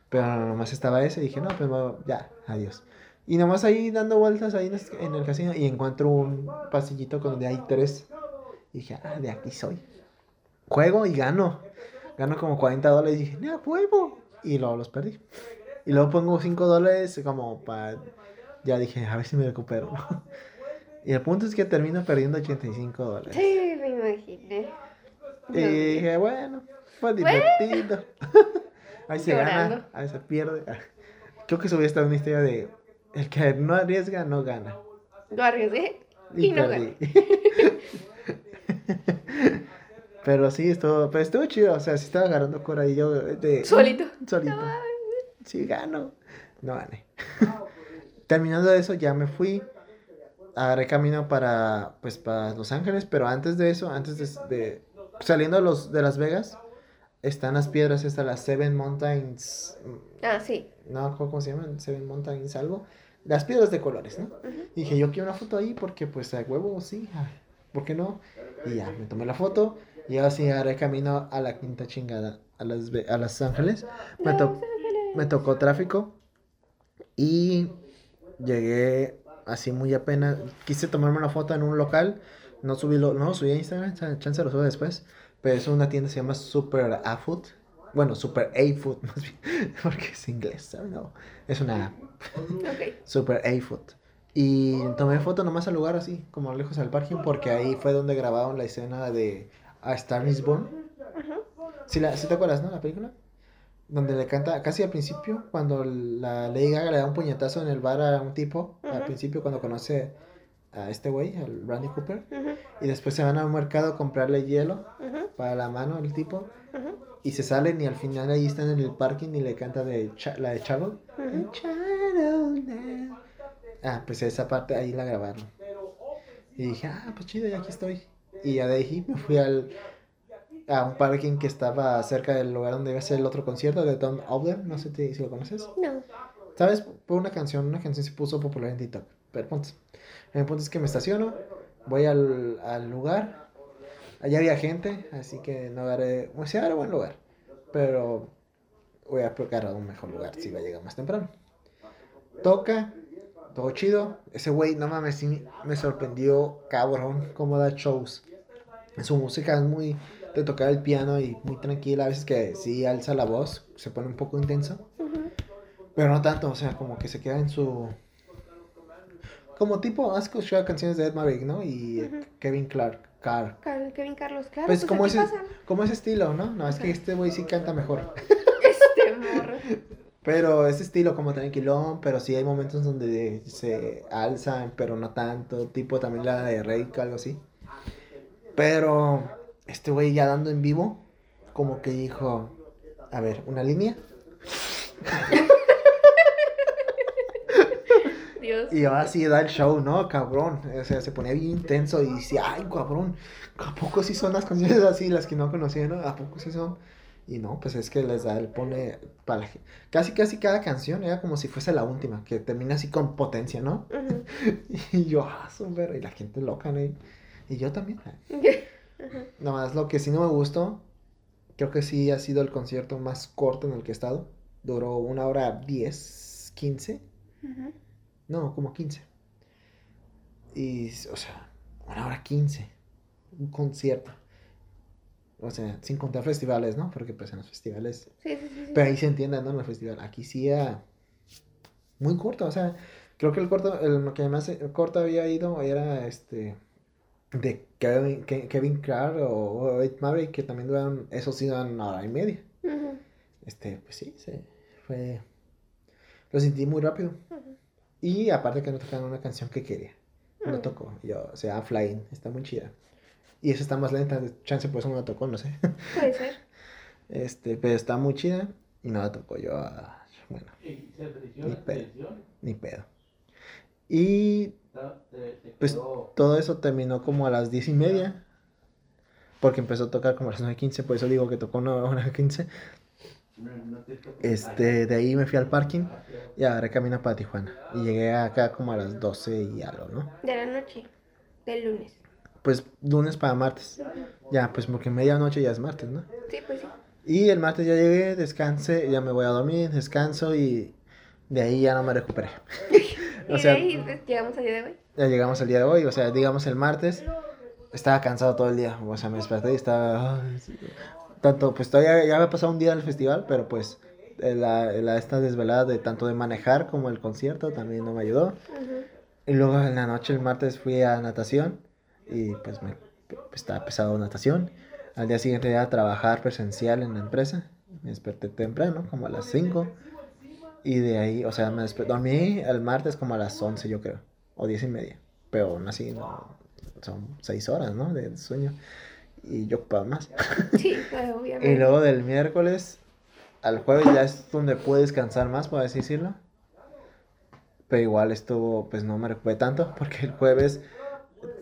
B: Pero nomás estaba ese y dije, no, pues ya, adiós. Y nomás ahí dando vueltas ahí en el casino y encuentro un pasillito donde hay tres. Y dije, ah, de aquí soy. Juego y gano. Gano como 40 dólares y dije, no, juego. Y luego los perdí. Y luego pongo 5 dólares como para... Ya dije, a ver si me recupero. (laughs) y el punto es que termino perdiendo 85 dólares.
A: Sí, me imaginé.
B: Y dije, bueno, fue divertido. (laughs) ahí se gana, ahí se pierde. (laughs) Creo que eso hubiera estado una historia de... El que no arriesga, no gana.
A: No arriesgué y, no gané. (laughs)
B: Pero sí, estuvo, pero estuvo chido. O sea, sí estaba agarrando cora y yo de...
A: Solito. (laughs)
B: Solito sí gano. No gané. (laughs) Terminando eso, ya me fui. Agarré camino para, pues, para Los Ángeles, pero antes de eso, antes de, saliendo de, los, de Las Vegas, están las piedras, están las Seven Mountains.
A: Ah, sí.
B: No, ¿cómo se llaman? Seven Mountains algo. Las piedras de colores, ¿no? dije, yo quiero una foto ahí porque pues a huevo, sí, ¿por qué no? Y ya, me tomé la foto y así haré camino a la quinta chingada, a Las, a Los Ángeles. Me, me tocó tráfico y llegué así muy apenas. Quise tomarme una foto en un local, no subí, lo, no subí a Instagram, chance lo subo después. Pero es una tienda que se llama Super A-Food. Bueno, Super A-Food (laughs) más bien, porque es inglés, No, es una Super A-Food. Y tomé foto nomás al lugar así, como lejos al parking, porque ahí fue donde grabaron la escena de A Star is Born. ¿Sí, la, te acuerdas, no? La película. Donde le canta, casi al principio, cuando la Lady Gaga le da un puñetazo en el bar a un tipo, al principio cuando conoce a este güey, al Randy Cooper, y después se van a un mercado a comprarle hielo para la mano al tipo, y se salen y al final ahí están en el parking y le canta de la de Chavo. Ah, pues esa parte ahí la grabaron. Y dije, ah, pues chido, ya aquí estoy. Y ya de ahí me fui al, a un parking que estaba cerca del lugar donde iba a ser el otro concierto de Tom Obler. No sé si lo conoces. No. ¿Sabes? Por una canción, una canción se puso popular en TikTok. Pero punto. El punto es que me estaciono, voy al, al lugar. Allá había gente, así que no agarré. Pues sí, era buen lugar. Pero voy a procurar un mejor lugar si va a llegar más temprano. Toca, todo chido. Ese güey, no mames, sí, me sorprendió cabrón cómo da shows. Su música es muy de tocar el piano y muy tranquila. A veces que sí alza la voz, se pone un poco intenso. Pero no tanto, o sea, como que se queda en su. Como tipo, has escuchado canciones de Ed Maverick, ¿no? Y Kevin Clark.
A: Car. Kevin Carlos, claro.
B: Pues, pues como, ese, como ese estilo, ¿no? No, es que este güey sí canta mejor. (laughs) este morro. Pero ese estilo como tranquilón, pero sí hay momentos donde se alzan, pero no tanto. Tipo también la de Rey, algo así. Pero este güey ya dando en vivo, como que dijo, a ver, una línea. (laughs) Dios. Y ahora sí da el show, ¿no? Cabrón. O sea, se ponía bien intenso y decía, ay, cabrón, ¿a poco sí son las canciones así, las que no conocía, ¿no? ¿A poco sí son? Y no, pues es que les da, él pone para casi casi cada canción era como si fuese la última, que termina así con potencia, ¿no? (laughs) y yo, ah, súper, y la gente loca, ¿no? Y yo también. (laughs) Nada más lo que sí no me gustó, creo que sí ha sido el concierto más corto en el que he estado. Duró una hora diez, quince. No, como quince. Y, o sea, una hora quince. Un concierto. O sea, sin contar festivales, ¿no? Porque pues en los festivales... Sí, sí, sí. Pero ahí se entiende, ¿no? En el festival. Aquí sí era muy corto. O sea, creo que el corto, el que más corto había ido era este de Kevin, Kevin Clark o Ed Maverick, que también duran, eso sí duran una hora y media. Este, pues sí, se fue. Lo sentí muy rápido. Y aparte que no tocaron una canción que quería. No tocó. Yo, o sea, Flying, está muy chida. Y esa está más lenta, chance por eso no la tocó, no sé. Puede ser. (laughs) Este, pero está muy chida y no la tocó yo. Ah, bueno. Ni pedo. Ni pedo. Y pues todo eso terminó como a las diez y media. Porque empezó a tocar como a las 9.15, por eso digo que tocó una hora 15. Este, de ahí me fui al parking y ahora camino para Tijuana. Y llegué acá como a las 12 y algo, ¿no?
A: De la noche, del lunes.
B: Pues lunes para martes. Ya, pues porque medianoche ya es martes, ¿no?
A: Sí, pues sí.
B: Y el martes ya llegué, descansé, ya me voy a dormir, descanso y de ahí ya no me recuperé. (laughs)
A: o sea, llegamos al día de hoy.
B: Ya llegamos al día de hoy, o sea, digamos el martes. Estaba cansado todo el día, o sea, me desperté y estaba... Tanto, pues todavía ya había pasado un día del festival, pero pues eh, la, la, esta desvelada de tanto de manejar como el concierto también no me ayudó. Y luego en la noche, el martes, fui a natación y pues me pues, estaba pesado natación. Al día siguiente iba a trabajar presencial en la empresa. Me desperté temprano, como a las 5. Y de ahí, o sea, me dormí el martes como a las 11, yo creo, o 10 y media. Pero aún así, no, son 6 horas, ¿no? De sueño. Y yo ocupaba más. (laughs) Sí, obviamente. y luego del miércoles al jueves ya es donde puedes descansar más, por así decirlo. Pero igual estuvo, pues no me recuperé tanto, porque el jueves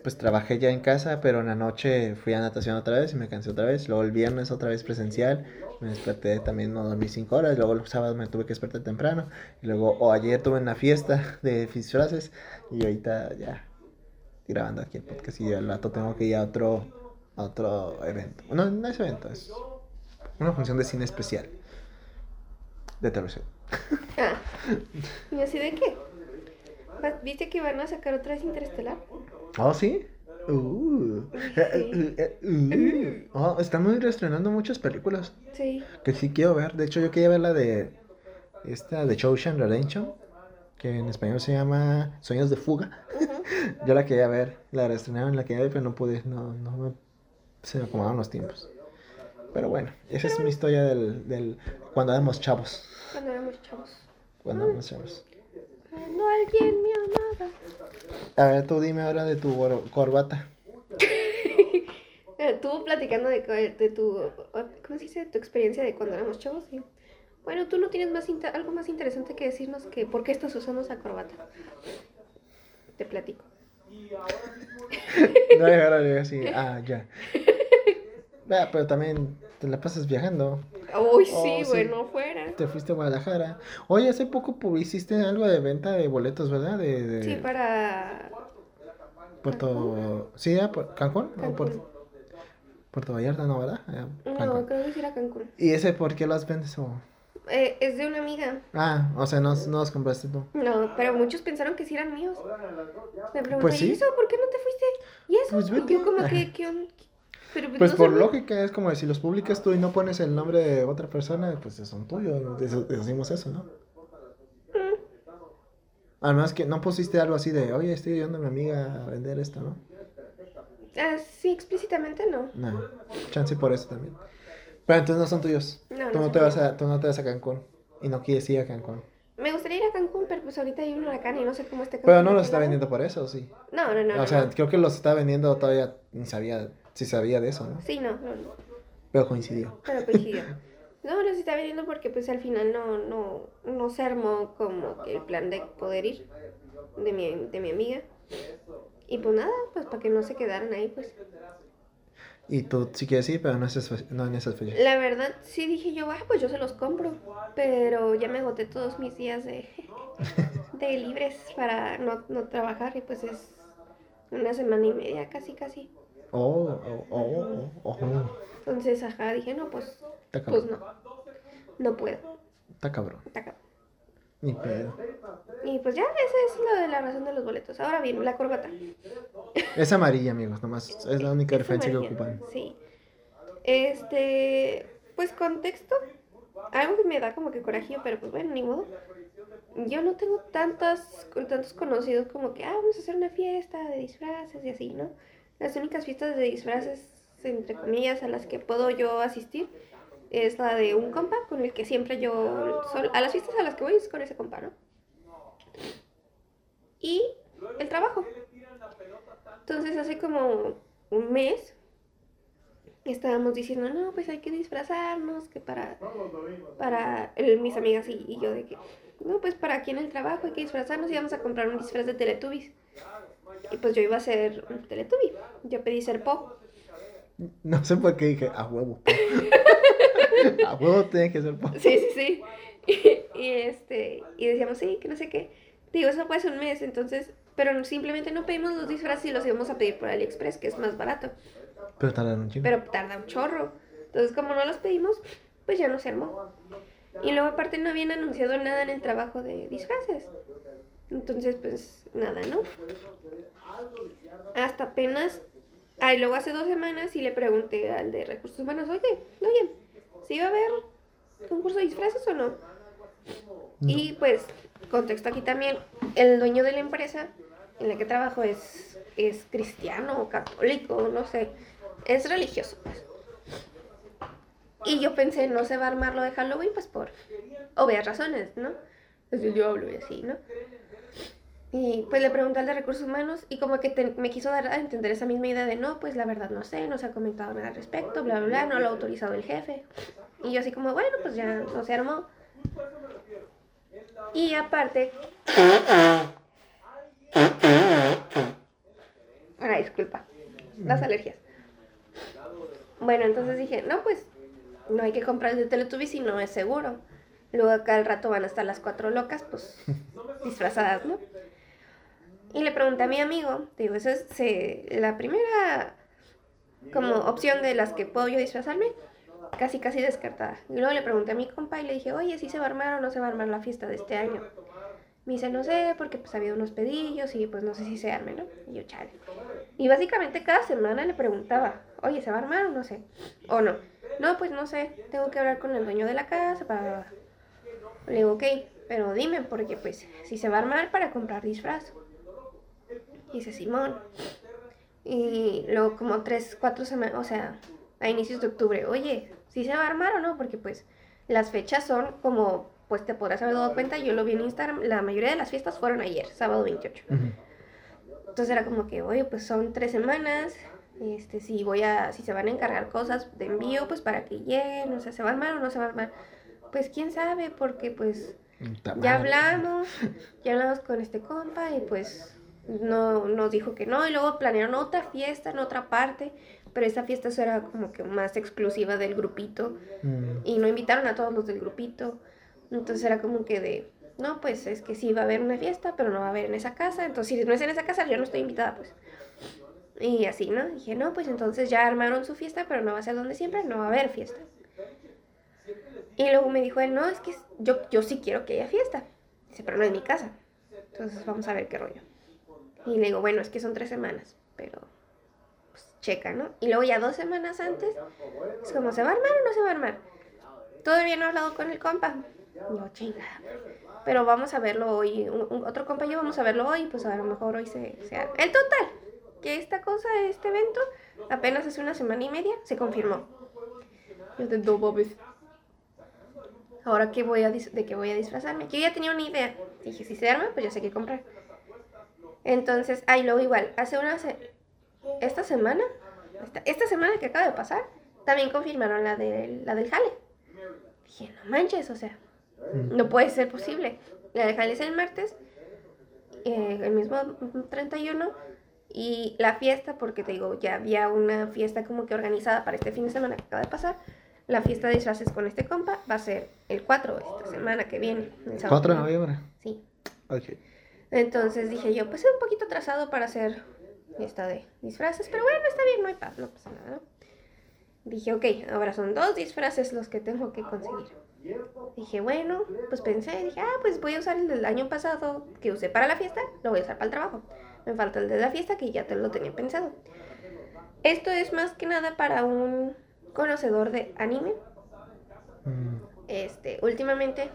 B: pues trabajé ya en casa, pero en la noche fui a natación otra vez y me cansé otra vez. Luego el viernes otra vez presencial, me desperté también, no dormí cinco horas. Luego el sábado me tuve que despertar temprano. Y luego, o ayer tuve una fiesta (laughs) de disfraces y ahorita ya grabando aquí el podcast y al rato tengo que ir a otro, a otro evento. No, no es evento, es una función de cine especial de televisión.
A: Ah, (laughs) ¿y así de qué? ¿Viste que van a sacar otra vez Interestelar?
B: ¿Oh, sí? Uh, eh, eh, uh, oh, están muy reestrenando muchas películas.
A: Sí.
B: Que sí quiero ver. De hecho, yo quería ver la de esta de Shawshank Redemption, que en español se llama Sueños de Fuga. (laughs) yo la quería ver, la reestrenaron, la quería ver, pero no pude, no, no me, se me acomodaron los tiempos. Pero bueno, esa es mi historia del, del cuando éramos chavos.
A: Cuando éramos chavos.
B: Cuando éramos chavos.
A: Cuando alguien me amaba.
B: A ver, tú dime ahora de tu corbata. (laughs)
A: tú platicando de, de, tu, ¿cómo se dice? Tu experiencia de cuando éramos chavos. Y, bueno, tú no tienes más algo más interesante que decirnos que por qué estás usando esa corbata. Te platico. (laughs)
B: no, ahora así, ah, ya. pero también te la pasas viajando.
A: Uy, sí, bueno, fuera.
B: Te fuiste a Guadalajara. Oye, hace poco hiciste algo de venta de boletos, ¿verdad? De,
A: Sí, para...
B: Puerto... ¿Sí, era Cancún? Puerto... Puerto Vallarta, ¿no, verdad?
A: No, creo que sí era Cancún.
B: ¿Y ese por qué las vendes o...?
A: Eh, es de una amiga.
B: Ah, o sea, no, no los compraste tú.
A: No, pero muchos pensaron que sí eran míos. Me pregunté, pues ¿y eso? ¿Por qué no te fuiste? ¿Y eso? Pues yo como que, (laughs) ¿qué,
B: pues, pues por lógica es como si los publicas tú y no pones el nombre de otra persona, pues son tuyos, decimos eso, ¿no? Mm. Además que no pusiste algo así de, oye, estoy ayudando a mi amiga a vender esto, ¿no?
A: Ah, sí, explícitamente no.
B: No, chance por eso también. Pero entonces no son tuyos. No, tú, no, te vas a, tú no te vas a Cancún y no quieres ir a Cancún.
A: Me gustaría ir a Cancún, pero pues ahorita hay un huracán y no sé cómo esté
B: Pero no los está vendiendo por eso, ¿sí?
A: No, no, no.
B: O sea, creo que los está vendiendo todavía, ni sabía si sabía de eso, ¿no?
A: Sí, no, no, no.
B: Pero coincidió.
A: Pero coincidió. (laughs) No, se está vendiendo porque pues al final no, no, no se armó como el plan de poder ir de mi, de mi amiga. Y pues nada, pues para que no se quedaran ahí, pues.
B: Y tú sí quieres ir, pero no, es, no en esas fechas.
A: La verdad, sí dije yo, ah, pues yo se los compro. Pero ya me agoté todos mis días de, (laughs) de libres para no, no trabajar y pues es una semana y media, casi, casi.
B: Oh, oh, oh, oh, oh.
A: Entonces, ajá, dije, no, pues, pues no. No puedo.
B: Está cabrón.
A: Está cabrón.
B: Ni pedo.
A: Y pues ya, esa es lo de la razón de los boletos. Ahora bien, la corbata.
B: Es amarilla, amigos, nomás. Es la única referencia que ocupan.
A: Sí. Este, pues contexto. Algo que me da como que corajillo, pero pues bueno, ni modo. Yo no tengo tantas, tantos conocidos como que, ah, vamos a hacer una fiesta de disfraces y así, ¿no? Las únicas fiestas de disfraces, entre comillas, a las que puedo yo asistir es la de un compa con el que siempre yo... a las fiestas a las que voy es con ese compa, ¿no? Y el trabajo. Entonces hace como un mes estábamos diciendo, no, pues hay que disfrazarnos, que para, para mis amigas y, y, yo de que, no, pues para aquí en el trabajo hay que disfrazarnos y vamos a comprar un disfraz de Teletubbies. Y pues yo iba a ser un Teletubby. Yo pedí ser Po.
B: No sé por qué dije, a huevo. (laughs) (laughs) a huevo tienes que ser Po.
A: Sí, sí, sí. Y, este, y decíamos, sí, que no sé qué. Digo, eso fue hace un mes, entonces, pero simplemente no pedimos los disfraces y los íbamos a pedir por AliExpress, que es más barato.
B: Pero tarda un chingo.
A: Pero tarda un chorro. Entonces, como no los pedimos, pues ya no se armó. Y luego aparte no habían anunciado nada en el trabajo de disfraces. Entonces, pues nada, ¿no? Hasta apenas, ay, luego hace dos semanas y le pregunté al de recursos humanos, oye, oye, ¿sí va a haber concurso de disfraces o no? Y pues, contexto aquí también, el dueño de la empresa en la que trabajo es, es cristiano, católico, no sé, es religioso, pues. Y yo pensé, no se va a armar lo de Halloween, pues por obvias razones, ¿no? Es el diablo y así, ¿no? Y pues le pregunté al de recursos humanos y como que me quiso dar a entender esa misma idea de no, pues la verdad no sé, no se ha comentado nada al respecto, bla, bla, bla, no lo ha autorizado el jefe. Y yo así como, bueno, pues ya no se armó. Y aparte... Ahora, culpa. Las alergias. Bueno, entonces dije, no, pues no hay que comprar el de Teletubbies si no es seguro. Luego acá al rato van a estar las cuatro locas, pues (laughs) disfrazadas, ¿no? Y le pregunté a mi amigo, digo, eso es la primera como opción de las que puedo yo disfrazarme, casi casi descartada. Y luego le pregunté a mi compa y le dije, oye, si se va a armar o no se va a armar la fiesta de este año. Me dice, no sé, porque pues había unos pedillos y pues no sé si se arme, ¿no? Y yo, chale. Y básicamente cada semana le preguntaba, oye, ¿se va a armar o no sé? O no. No, pues no sé, tengo que hablar con el dueño de la casa para... Le digo, ok, pero dime, porque pues si se va a armar para comprar disfraz. Dice Simón. Y luego como tres, cuatro semanas, o sea, a inicios de octubre, oye, si se va a armar o no, porque pues las fechas son como, pues te podrás haber dado cuenta, yo lo vi en Instagram, la mayoría de las fiestas fueron ayer, sábado 28. Entonces era como que, oye, pues son tres semanas, este, si voy a, si se van a encargar cosas de envío, pues para que lleguen, o sea, ¿se va a armar o no se va a armar? Pues quién sabe, porque pues ya hablamos, ya hablamos con este compa y pues no nos dijo que no y luego planearon otra fiesta en otra parte, pero esa fiesta era como que más exclusiva del grupito mm. y no invitaron a todos los del grupito. Entonces era como que de, no, pues es que sí va a haber una fiesta, pero no va a haber en esa casa, entonces si no es en esa casa yo no estoy invitada, pues. Y así, ¿no? Dije, no, pues entonces ya armaron su fiesta, pero no va a ser donde siempre, no va a haber fiesta. Y luego me dijo él, no, es que yo, yo sí quiero que haya fiesta. Dice, pero no en mi casa. Entonces vamos a ver qué rollo. Y le digo, bueno, es que son tres semanas, pero pues, checa, ¿no? Y luego ya dos semanas antes, es como, ¿se va a armar o no se va a armar? Todavía no he hablado con el compa. yo, chinga. Pero vamos a verlo hoy. otro compa yo vamos a verlo hoy, pues a lo mejor hoy se, se El total, que esta cosa, este evento, apenas hace una semana y media, se confirmó. Yo de dos Ahora que voy a de qué voy a disfrazarme. Yo ya tenía una idea. Dije, si se arma, pues ya sé qué comprar. Entonces, ahí luego igual, hace una... esta semana, esta, semana que acaba de pasar, también confirmaron la, de, la del jale. Dije, no manches, o sea, no puede ser posible. La del jale es el martes, eh, el mismo 31, y la fiesta, porque te digo, ya había una fiesta como que organizada para este fin de semana que acaba de pasar. La fiesta de disfraces con este compa va a ser el 4, esta semana que viene.
B: El 4 de noviembre.
A: Sí. Ok. Entonces dije yo, pues es un poquito atrasado para hacer esta de disfraces, pero bueno, está bien, no hay paz, no pasa nada. Dije, ok, ahora son dos disfraces los que tengo que conseguir. Dije, bueno, pues pensé, dije, ah, pues voy a usar el del año pasado que usé para la fiesta, lo voy a usar para el trabajo. Me falta el de la fiesta que ya te lo tenía pensado. Esto es más que nada para un conocedor de anime. Mm. Este, últimamente,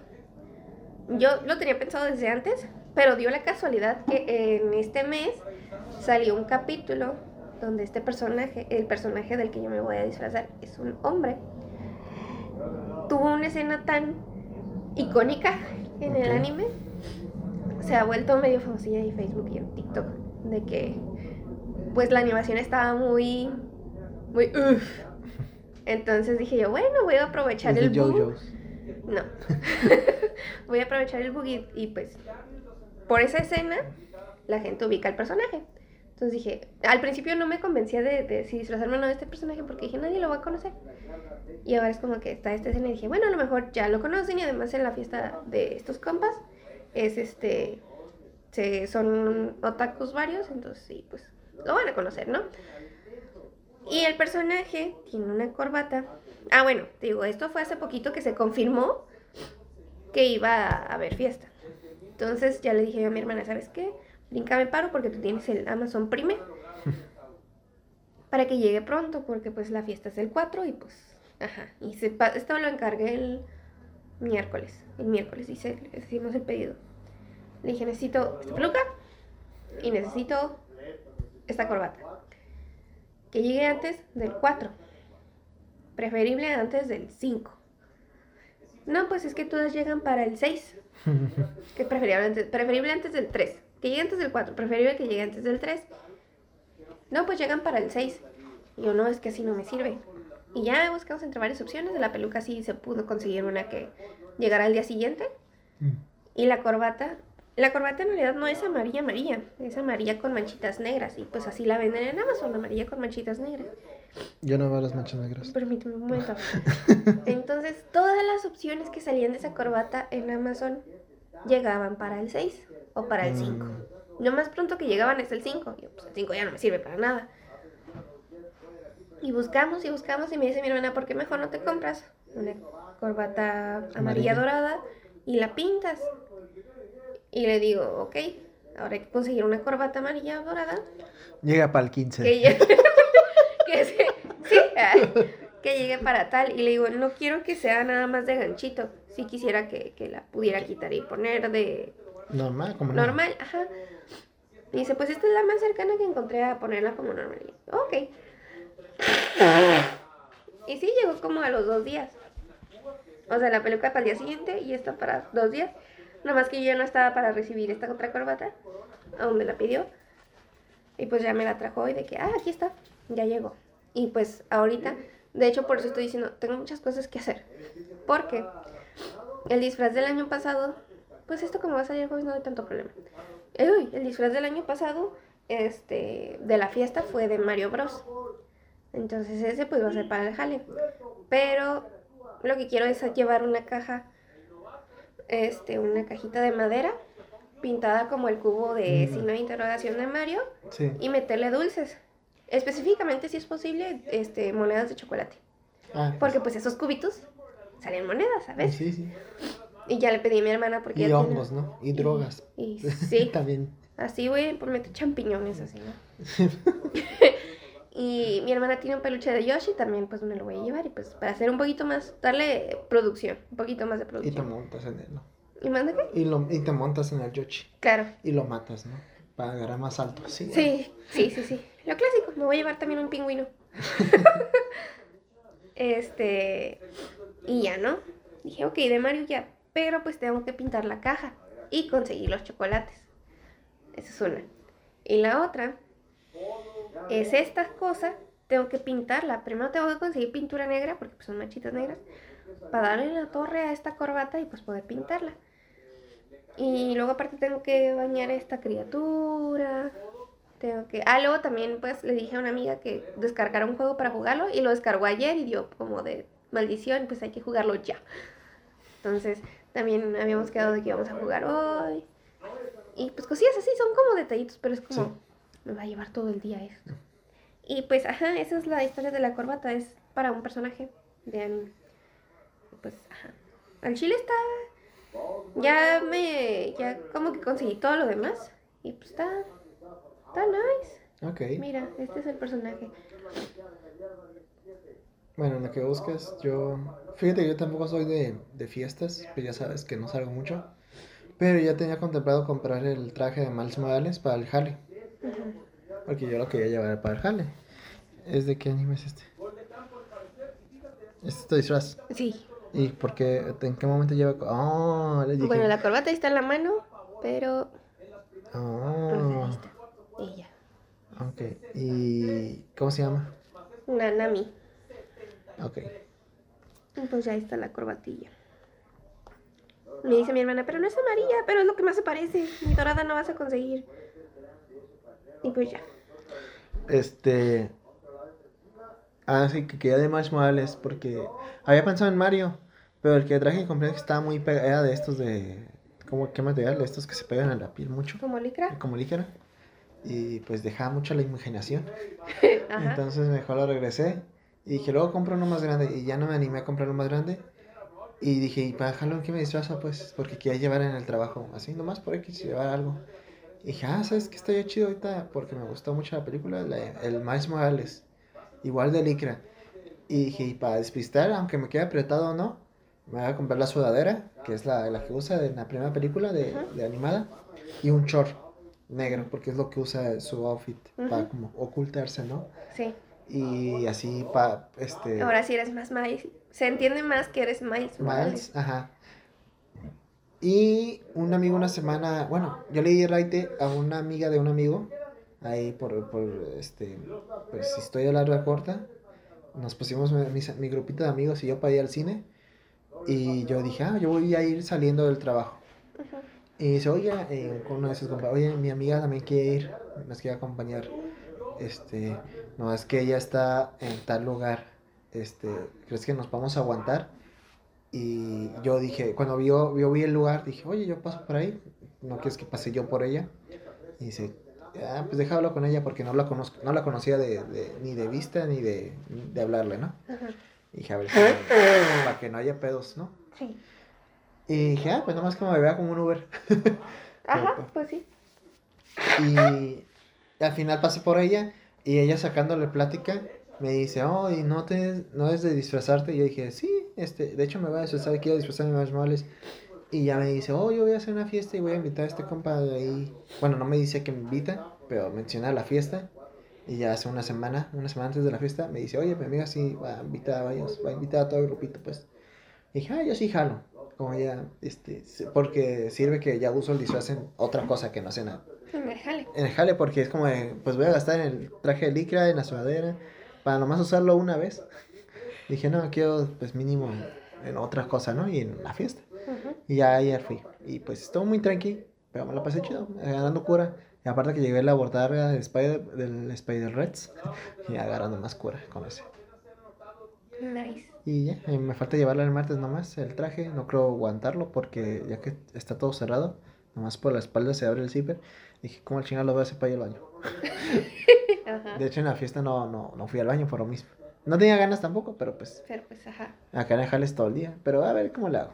A: yo lo tenía pensado desde antes, pero dio la casualidad que en este mes salió un capítulo donde este personaje, el personaje del que yo me voy a disfrazar, es un hombre. Tuvo una escena tan icónica en el anime. Se ha vuelto medio famosilla en Facebook y en TikTok. De que pues la animación estaba muy. muy uff. Entonces dije yo, bueno, voy a aprovechar el bug. No. (laughs) voy a aprovechar el bug y pues por esa escena, la gente ubica al personaje. Entonces dije, al principio no me convencía de, de si disfrazarme o no de este personaje porque dije, nadie lo va a conocer. Y ahora es como que está esta escena y dije, bueno, a lo mejor ya lo conocen y además en la fiesta de estos compas es este, se, son otakus varios, entonces sí, pues lo van a conocer, ¿no? Y el personaje tiene una corbata. Ah, bueno, digo, esto fue hace poquito que se confirmó que iba a haber fiesta. Entonces ya le dije a mi hermana, ¿sabes qué? Brinca me paro porque tú tienes el Amazon Prime. para que llegue pronto, porque pues la fiesta es el 4 y pues, ajá. Y se, esto lo encargué el miércoles. El miércoles hice, hicimos el pedido. Le dije, necesito esta peluca y necesito esta corbata. Que llegue antes del 4. Preferible antes del 5. No, pues es que todas llegan para el 6. (laughs) que preferible antes, preferible antes del 3. Que llegue antes del 4. Preferible que llegue antes del 3. No, pues llegan para el 6. Y yo, no, es que así no me sirve. Y ya buscamos entre varias opciones. De la peluca sí se pudo conseguir una que llegara al día siguiente. Mm. Y la corbata, La corbata en realidad no es amarilla amarilla, es amarilla con manchitas negras y pues así la venden en Amazon, amarilla con manchitas negras.
B: Yo no veo las manchas negras.
A: Permíteme un momento. (laughs) Entonces, todas las opciones que salían de esa corbata en Amazon llegaban para el 6 o para el 5. Mm. Lo más pronto que llegaban es el 5. Yo, pues el 5 ya no me sirve para nada. Y buscamos y buscamos y me dice mi hermana, ¿por qué mejor no te compras una corbata amarilla dorada y la pintas? Y le digo, ok, ahora hay que conseguir una corbata amarilla dorada.
B: Llega para el 15.
A: Que, (laughs) sí, (laughs) que llegue para tal. Y le digo, no quiero que sea nada más de ganchito. Si quisiera que, la pudiera quitar y poner de...
B: Normal, como
A: normal. ajá. Y dice, pues esta es la más cercana que encontré a ponerla como normal. Y, ok. Y sí, llegó como a los dos días. O sea, la peluca para el día siguiente y esta para dos días. Nomás que yo no estaba para recibir esta otra corbata, aún me la pidió. Y pues ya me la trajo hoy de que, ah, aquí está, ya llegó. Y pues ahorita, de hecho por eso estoy diciendo, tengo muchas cosas que hacer. Porque el disfraz del año pasado, pues esto como va a salir hoy no hay tanto problema. El, el disfraz del año pasado, este, de la fiesta fue de Mario Bros. Entonces ese pues va a ser para el jale. Pero lo que quiero es llevar una caja este, una cajita de madera pintada como el cubo de mm. signo de interrogación de Mario y meterle dulces. Específicamente, si es posible, este, monedas de chocolate. Ah, pues. porque pues esos cubitos salen monedas, ¿sabes? Sí, sí. Y ya le pedí a mi hermana porque...
B: Y hongos, ¿no? Y drogas.
A: Y, sí. (laughs)
B: También.
A: Así, güey, por meter champiñones así, ¿no? (laughs) y mi hermana tiene un peluche de Yoshi, también pues me lo voy a llevar y pues para hacer un poquito más, darle producción, un poquito más de producción.
B: Y te montas en él, ¿no?
A: ¿Y manda qué?
B: Y, lo, y te montas en el Yoshi.
A: Claro.
B: Y lo matas, ¿no? Para agarrar más alto.
A: Sí, sí, sí, sí. Lo clásico, me voy a llevar también un pingüino. (laughs) este, y ya, ¿no? Dije, ok, de Mario ya, pero pues tengo que pintar la caja y conseguir los chocolates. Esa es una. Y la otra es esta cosa, tengo que pintarla. Primero tengo que conseguir pintura negra, porque pues, son manchitas negras, para darle la torre a esta corbata y pues poder pintarla. Y luego aparte tengo que bañar a esta criatura. Tengo que... Ah, luego también pues le dije a una amiga que descargara un juego para jugarlo y lo descargó ayer y dio como de maldición, pues hay que jugarlo ya. Entonces también habíamos quedado de que íbamos a jugar hoy. Y pues cosillas así, son como detallitos, pero es como me va a llevar todo el día esto. Y pues, ajá, esa es la historia de la corbata, es para un personaje de Pues, ajá. Al chile está... Ya me... Ya como que conseguí todo lo demás. Y pues está... Está nice.
B: Ok.
A: Mira, este es el personaje.
B: Bueno, lo que busques, yo... Fíjate yo tampoco soy de, de fiestas, pues ya sabes que no salgo mucho. Pero ya tenía contemplado comprar el traje de Miles Morales para el Harley. Porque yo lo quería llevar para el jale. ¿Es de qué anime es este? ¿Este es tu disfraz?
A: Sí.
B: ¿Y por qué? ¿En qué momento lleva? Oh,
A: Bueno, la corbata está en la mano, pero...
B: Oh.
A: Ella.
B: Ok. ¿Y cómo se llama?
A: Nanami.
B: Ok.
A: Pues ya está la corbatilla. Me dice mi hermana, pero no es amarilla, pero es lo que más se parece. Mi dorada no vas a conseguir. Y pues ya.
B: Este. Ah, sí, que quería de Marsh Morales porque había pensado en Mario, pero el que traje compré que estaba muy pegado, era de estos de. ¿Cómo, ¿Qué material? De estos que se pegan a la piel mucho.
A: ¿Como licra?
B: Como licra. Y pues dejaba mucho la imaginación. (laughs) Entonces mejor lo regresé. Y dije, luego compro uno más grande. Y ya no me animé a comprar uno más grande. Y dije, ¿y para Halloween qué me disfraza? Pues porque quería llevar en el trabajo. Así nomás por X, llevar algo. Y dije, ah, ¿sabes qué estaría chido ahorita? Porque me gustó mucho la película, el Miles Morales, igual de Licra. Y dije, y para despistar, aunque me quede apretado o no, me voy a comprar la sudadera, que es la, la que usa en la primera película de, de, animada, y un short negro, porque es lo que usa su outfit, para como ocultarse, ¿no?
A: Sí.
B: Y así para, este...
A: Ahora sí eres más Miles, se entiende más que eres Miles Morales. Miles,
B: ajá. Y un amigo una semana, bueno, yo le di raite a una amiga de un amigo, ahí por, por este, pues historia larga corta. Nos pusimos mi, mi, grupito de amigos y yo para ir al cine. Y yo dije, ah, yo voy a ir saliendo del trabajo. Y dice, oye, eh, con uno de sus compas, oye, mi amiga también quiere ir, nos quiere acompañar. Este, no, es que ella está en tal lugar. Este, ¿crees que nos vamos a aguantar? Y yo dije, cuando vio, yo vi el lugar, dije, oye, yo paso por ahí, ¿no quieres que pase yo por ella? Y dice, ah, pues déjalo con ella porque no la conozco, no la conocía de, ni de vista ni de, de hablarle, ¿no? Y dije, a ver, para que no haya pedos, ¿no? Sí. Y dije, ah, pues nomás que me vea como un Uber.
A: Ajá, (laughs) pues sí.
B: Y al final pasé por ella y ella sacándole plática me dice, oh, y no te, no es de disfrazarte. Y yo dije, sí, este, de hecho me voy a disfrazar, quiero disfrazarme más moles. Y ya me dice, oh, yo voy a hacer una fiesta y voy a invitar a este compa de ahí. Bueno, no me dice que me invita, pero menciona la fiesta. Y ya hace una semana, una semana antes de la fiesta, me dice, oye, mi amiga sí va a invitar a varios, va a invitar a todo el grupito, pues. Y dije, ah, yo sí jalo. Como ya, este, porque sirve que ya uso el disfraz en otra cosa que no sé nada.
A: En el jale.
B: En el jale, porque es como de, pues voy a gastar en el traje de licra, en la sudadera, para nomás usarlo una vez. (laughs) Dije, no, quiero, pues mínimo en otras cosas, ¿no? Y en la fiesta. Y ya ayer fui. Y pues estuvo muy tranqui, pero me la pasé chido, ganando cura. Y aparte que llegué a la botarga del Spider, del Spider Reds (laughs) y agarrando más cura con ese.
A: Nice.
B: Y ya, me falta llevarla el martes nomás, el traje. No creo aguantarlo porque ya que está todo cerrado, nomás por la espalda se abre el zipper. Dije, ¿cómo el chingado lo voy a hacer para ir al baño? (laughs) De hecho, en la fiesta no, no, no fui al baño por lo mismo. No tenía ganas tampoco, pero pues.
A: Pero pues, ajá.
B: Acá en Jales todo el día. Pero a ver cómo lo hago.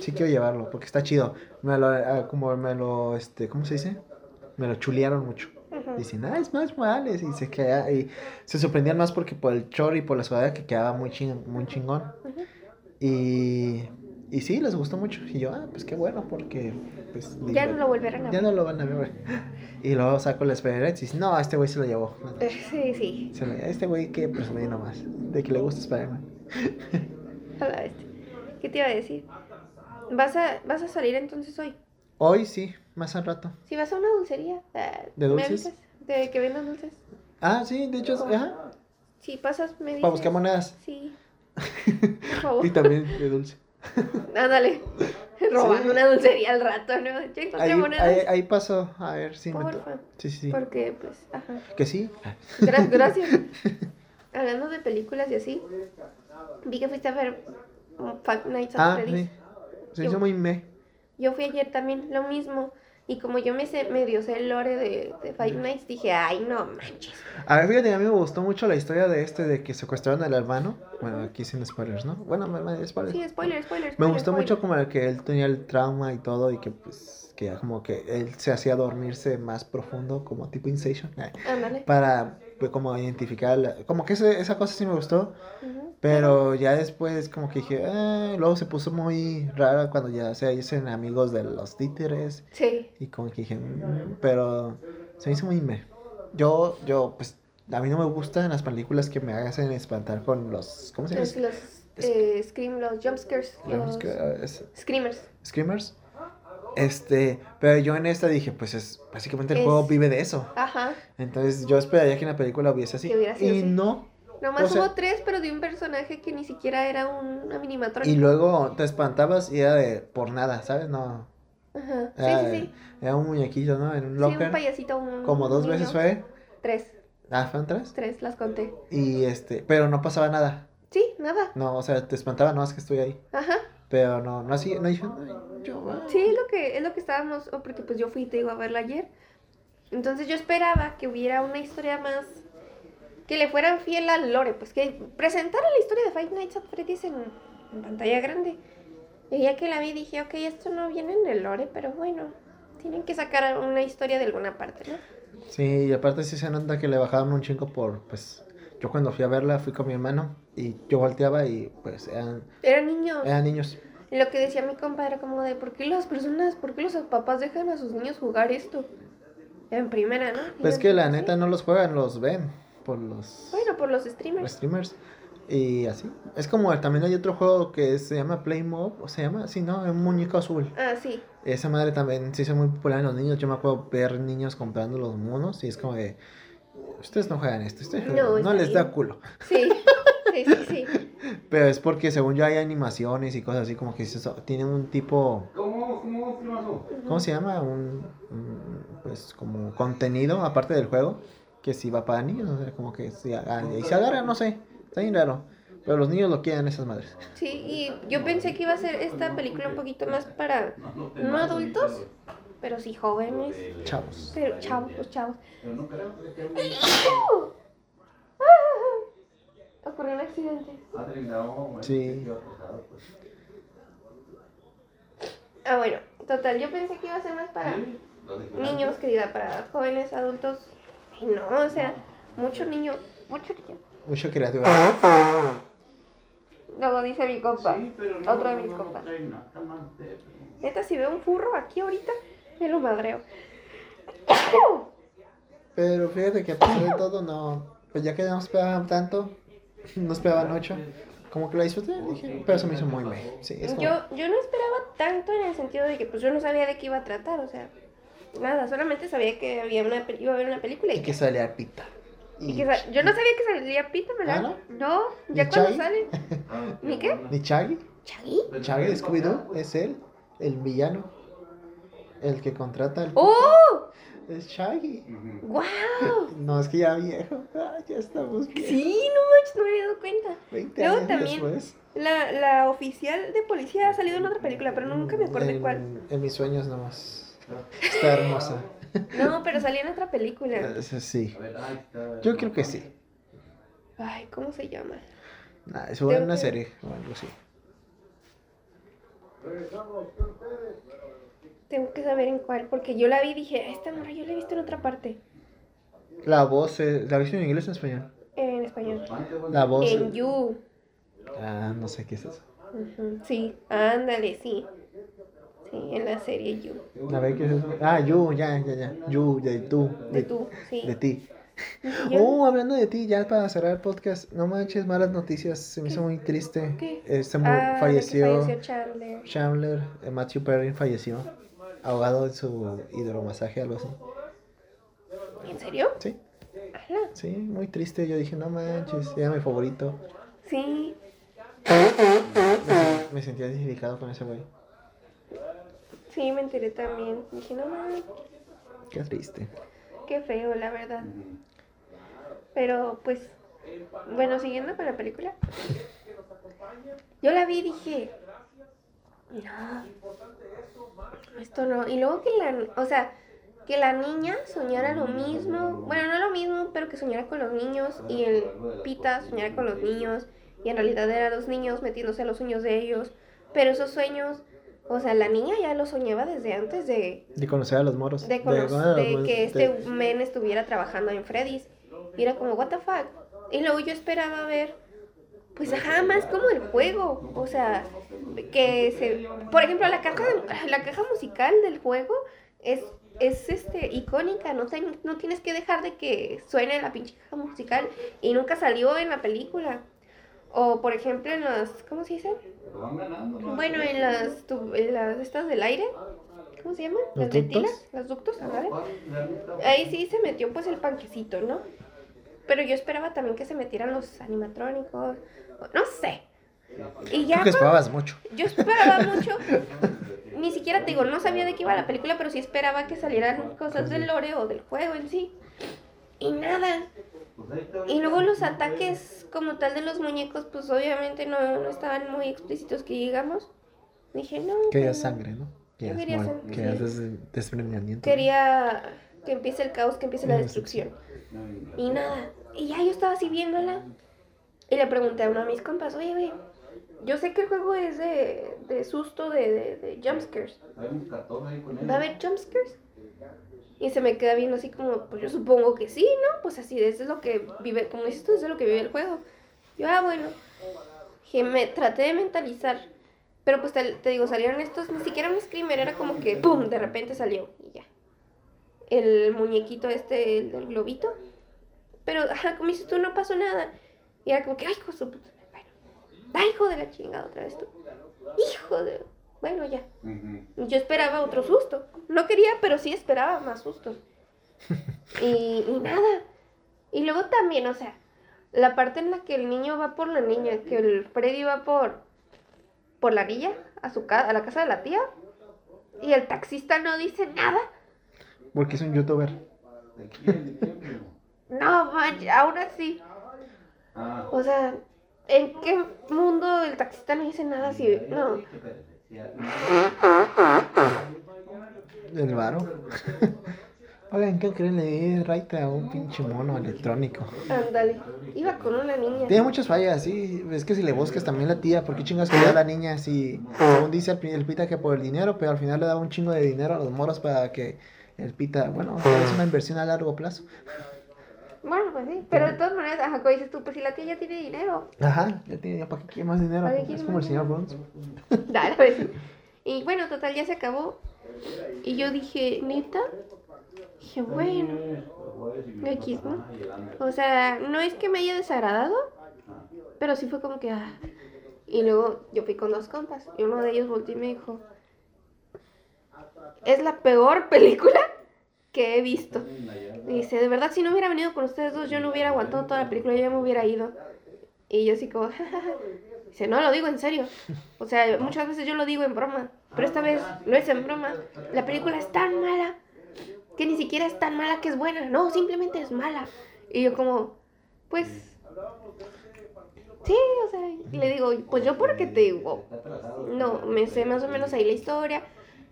B: Sí quiero llevarlo, porque está chido. Me lo, ah, como me lo, este, ¿cómo se dice? Me lo chulearon mucho. Dicen, ah, es más Morales. Y se, queda, y se sorprendían más porque por el chor y por la sudadera que quedaba muy, ching, muy chingón. Y, y sí, les gustó mucho. Y yo, ah, pues qué bueno, porque. Pues,
A: ya no lo volverán a
B: ver. Ya no lo van a ver. (laughs) Y luego saco el spider y dice, no, este güey se lo llevó.
A: Eh, sí, sí.
B: este güey que presumí nomás, de que le gusta Spider-Man. (laughs)
A: este. ¿Qué te iba a decir? ¿Vas a, ¿Vas a salir entonces hoy?
B: Hoy sí, más al rato.
A: Si vas a una dulcería. Eh,
B: ¿De dulces?
A: ¿De que vendan dulces?
B: Ah, sí, de hecho, ajá.
A: Si pasas, me dices.
B: ¿Para buscar monedas?
A: Sí. (laughs)
B: Por favor. y también de dulce.
A: Ándale. (laughs) Robando una dulcería al rato, ¿no?
B: ahí, ahí, ahí, pasó, a ver si
A: me. Sí, sí, sí. Porque, pues, ajá.
B: Que sí. (laughs)
A: gracias. Hablando de películas y así, vi que fuiste a ver Five Nights at
B: ah, Freddy's. Sí. Se hizo muy me.
A: Yo fui ayer también, lo mismo. Y como yo me sé, medio sé el lore de, de Five Nights, dije, ay, no manches.
B: A ver, fíjate, a mí me gustó mucho la historia de este, de que secuestraron al hermano. Bueno, aquí sin spoilers, ¿no? Bueno,
A: spoilers. Sí, spoilers, spoilers.
B: Me gustó mucho como el que él tenía el trauma y todo y que pues que como que él se hacía dormirse más profundo, como tipo Inception.
A: Eh,
B: para pues, como identificar, como que esa cosa sí me gustó. Pero ya después como que dije, eh, luego se puso muy rara cuando ya se dicen amigos de los títeres.
A: Sí.
B: Y como que dije, mm", pero se me hizo muy me. Yo, yo, pues, a mí no me gustan las películas que me hacen espantar con los, ¿cómo se llama?
A: Los, eh, scream, los jumpscares. Los screamers.
B: Screamers. Este, pero yo en esta dije, pues es básicamente el juego vive de eso.
A: Ajá.
B: Entonces yo esperaría que en la película hubiese así. y no,
A: Nomás hubo tres, pero de un personaje que ni siquiera era una minimatrónica.
B: Y luego te espantabas y era de por nada, ¿sabes? No.
A: Ajá. sí, sí, sí.
B: Era un muñequito, ¿no? En un locker. Sí,
A: un payasito, un.
B: Como dos veces fue.
A: Tres.
B: Ah, ¿fueron tres?
A: Tres, las conté.
B: Y este, pero no pasaba nada.
A: Sí, nada.
B: No, o sea, te espantaba, no, es que estoy ahí.
A: Ajá.
B: Pero no, no así, no dije, yo.
A: Sí, es lo que, es lo que estábamos, porque pues yo fui, te digo, a verla ayer. Entonces yo esperaba que hubiera una historia más que le fueran fiel al lore, pues que presentara la historia de Five Nights at Freddy's en, pantalla grande. Y ya que la vi dije, ok, esto no viene en el lore, pero bueno, tienen que sacar una historia de alguna parte, ¿no?
B: Sí, y aparte sí se nota que le bajaban un chingo por, pues, yo cuando fui a verla fui con mi hermano y yo volteaba y pues eran...
A: Eran niños.
B: Eran niños.
A: Y lo que decía mi compa era como de, ¿por qué las personas, por qué los papás dejan a sus niños jugar esto? En primera, ¿no?
B: pues que la neta no los juegan, los ven por los...
A: Bueno, por los streamers.
B: Los streamers. Y así. Es como también hay otro juego que se llama Play Mob, o se llama así, ¿no? Un muñeco azul.
A: Ah, sí.
B: Esa madre también se hizo muy popular en los niños. Yo me acuerdo ver niños comprando los monos y es como de. Ustedes no juegan esto, ustedes no, no les da culo.
A: Sí. Sí, sí, sí. (laughs)
B: Pero es porque según yo hay animaciones y cosas así como que tienen un tipo...
D: ¿Cómo, cómo,
B: ¿cómo se llama? Un, pues como contenido aparte del juego que si va para niños, como que si, y se agarra, no sé, está bien raro. Pero los niños lo quieren esas madres.
A: Sí, y yo pensé que iba a ser esta película un poquito más para no adultos, pero sí jóvenes.
B: Chavos.
A: Pero chavos, los chavos. (laughs) Ocurrió un accidente.
B: Sí.
A: Ah, bueno, total, yo pensé que iba a ser más para niños, querida, para jóvenes, adultos. Y no, o sea, mucho niño, mucho niño.
B: Mucho creativo. (laughs)
A: Luego dice mi compa, otro de mis compas. Neta, si veo un furro aquí ahorita, lo madreo.
B: Pero fíjate que a pesar de todo, no. Pues ya que no esperaban tanto, no esperaban ocho. Como que la disfruté, dije, pero se me hizo muy bien. Sí,
A: yo, yo no esperaba tanto en el sentido de que pues yo no sabía de qué iba a tratar, o sea, nada, solamente sabía que había una, iba a haber una película.
B: Y, que salía Pita.
A: Y... yo no sabía que salía Pita, ¿verdad? ¿Ah, no? no, ya cuando sale. (laughs) ¿Ni qué?
B: ¿Ni Chaggy?
A: ¿Chaggy?
B: Scooby-Doo, es él, el villano. El que contrata al...
A: ¡Oh!
B: Es Shaggy.
A: ¡Wow! (laughs)
B: No, es que ya viejo. Ah, ya estamos.
A: Sí, no manches, no me había dado cuenta.
B: 20 Luego también,
A: después. La, la oficial de policía ha salido en otra película, pero nunca me acuerdo
B: en,
A: cuál.
B: En mis sueños nomás. Está hermosa.
A: No, pero salió en otra película. (laughs)
B: Sí. Yo creo que sí.
A: Ay, ¿cómo se llama?
B: Nah, eso va en una serie o algo así.
A: Tengo que saber en cuál, porque yo la vi y dije, esta morra yo la he visto en otra parte.
B: La voz, ¿la viste en inglés o en español?
A: En español.
B: La voz.
A: En You.
B: Ah, no sé qué es eso.
A: Sí, ándale, sí. Sí, en la serie You.
B: A ver qué es eso. Ah, You, ya, ya, ya. You, de tú.
A: De, tú, sí.
B: De ti. (laughs) Oh, hablando de ti, ya para cerrar el podcast, no manches, malas noticias, se me hizo muy triste.
A: ¿Qué?
B: Este
A: ah,
B: falleció,
A: falleció Chandler.
B: Chandler, eh, Matthew Perry falleció ahogado en su hidromasaje, algo así.
A: ¿En serio?
B: Sí. Sí, muy triste. Yo dije, no manches, era mi favorito.
A: Sí.
B: Me, sentía identificado con ese güey.
A: Sí, me enteré también. Dije, no manches.
B: Qué triste.
A: Qué feo, la verdad. Pero, pues, bueno, siguiendo con la película. Yo la vi y dije, no, esto no. Y luego que la, o sea, que la niña soñara lo mismo, bueno, no lo mismo, pero que soñara con los niños y el Pita soñara con los niños y en realidad eran los niños metiéndose a los sueños de ellos, pero esos sueños, o sea, la niña ya los soñaba desde antes de...
B: De conocer a los moros.
A: De, de, que este men estuviera trabajando en Freddy's. Y era como, what the fuck. Y luego yo esperaba ver pues ajá, más como el juego. O sea, que se. Por ejemplo, la caja, la caja musical del juego es, es este, icónica. No, no tienes que dejar de que suene la pinche caja musical. Y nunca salió en la película. O por ejemplo en las. ¿Cómo se dice? Bueno, en las, en las estas del aire. ¿Cómo se llama? Las ventilas, las ductos, ¿sabes? Ahí sí se metió pues el panquecito, ¿no? Pero yo esperaba también que se metieran los animatrónicos, no sé. Y ya.
B: que esperabas mucho.
A: Yo esperaba mucho. (laughs) Ni siquiera te digo, no sabía de qué iba la película, pero sí esperaba que salieran cosas del lore o del juego en sí. Y nada. Y luego los ataques como tal de los muñecos, pues obviamente no, no estaban muy explícitos que llegamos. Dije, no.
B: Quería
A: pues
B: sangre, ¿no?
A: Quería
B: Quería desprendimiento.
A: Quería que empiece el caos, que empiece la destrucción. Y nada. Y ya yo estaba así viéndola. Y le pregunté a uno de mis compas, oye, güey, yo sé que el juego es de, de susto, de, de, de jumpscares. ¿Va a haber jumpscares? Y se me queda viendo así como, pues yo supongo que sí, ¿no? Pues así, eso es lo que vive, como dices tú, eso es lo que vive el juego. Yo, ah, bueno. Que me traté de mentalizar. Pero pues te, digo, salieron estos, ni siquiera un screamer, era como que, ¡pum! De repente salió y ya. El muñequito este, el del globito. Pero, ajá, como dices tú, no pasó nada. Y era como que, ay, hijo de puta. Bueno, ay, hijo de la chingada otra vez tú. Hijo de. Bueno, ya. Yo esperaba otro susto. No quería, pero sí esperaba más sustos. y, y nada. Y luego también, o sea, la parte en la que el niño va por la niña, que el Freddy va por por la villa a su a la casa de la tía. y el taxista no dice nada.
B: Porque es un youtuber.
A: no, man, aún así. Ah. O sea, ¿en qué mundo el taxista no dice nada si no?
B: El varo. (laughs) Oigan, ¿qué creen? Le di raite a un pinche mono electrónico.
A: Ándale. Iba con una niña.
B: Tiene muchas fallas, sí. Es que si le buscas también la tía, ¿por qué chingas que a la niña? Si, según dice el, pita que por el dinero, pero al final le daba un chingo de dinero a los moros para que el pita, bueno, es una inversión a largo plazo.
A: Bueno, pues sí, pero de todas maneras, ajá, como dices tú, pues si la tía ya tiene dinero.
B: Ajá, ya tiene, ¿para qué quiere más dinero? Es como el señor Burns. (laughs)
A: Dale, pues. Y bueno, total, ya se acabó. Y yo dije, neta, dije, bueno, X, ¿no? O sea, no es que me haya desagradado, pero sí fue como que, ah. Y luego yo fui con dos compas, y uno de ellos volteó y me dijo, es la peor película que he visto. dice, de verdad, si no hubiera venido con ustedes dos, yo no hubiera aguantado toda la película, yo ya me hubiera ido. Y yo así como, (laughs) dice, no, lo digo en serio. O sea, muchas veces yo lo digo en broma, pero esta vez no es en broma. La película es tan mala que ni siquiera es tan mala que es buena. No, simplemente es mala. Y yo como, pues... Sí, o sea, le digo, pues yo porque te digo, no, me sé más o menos ahí la historia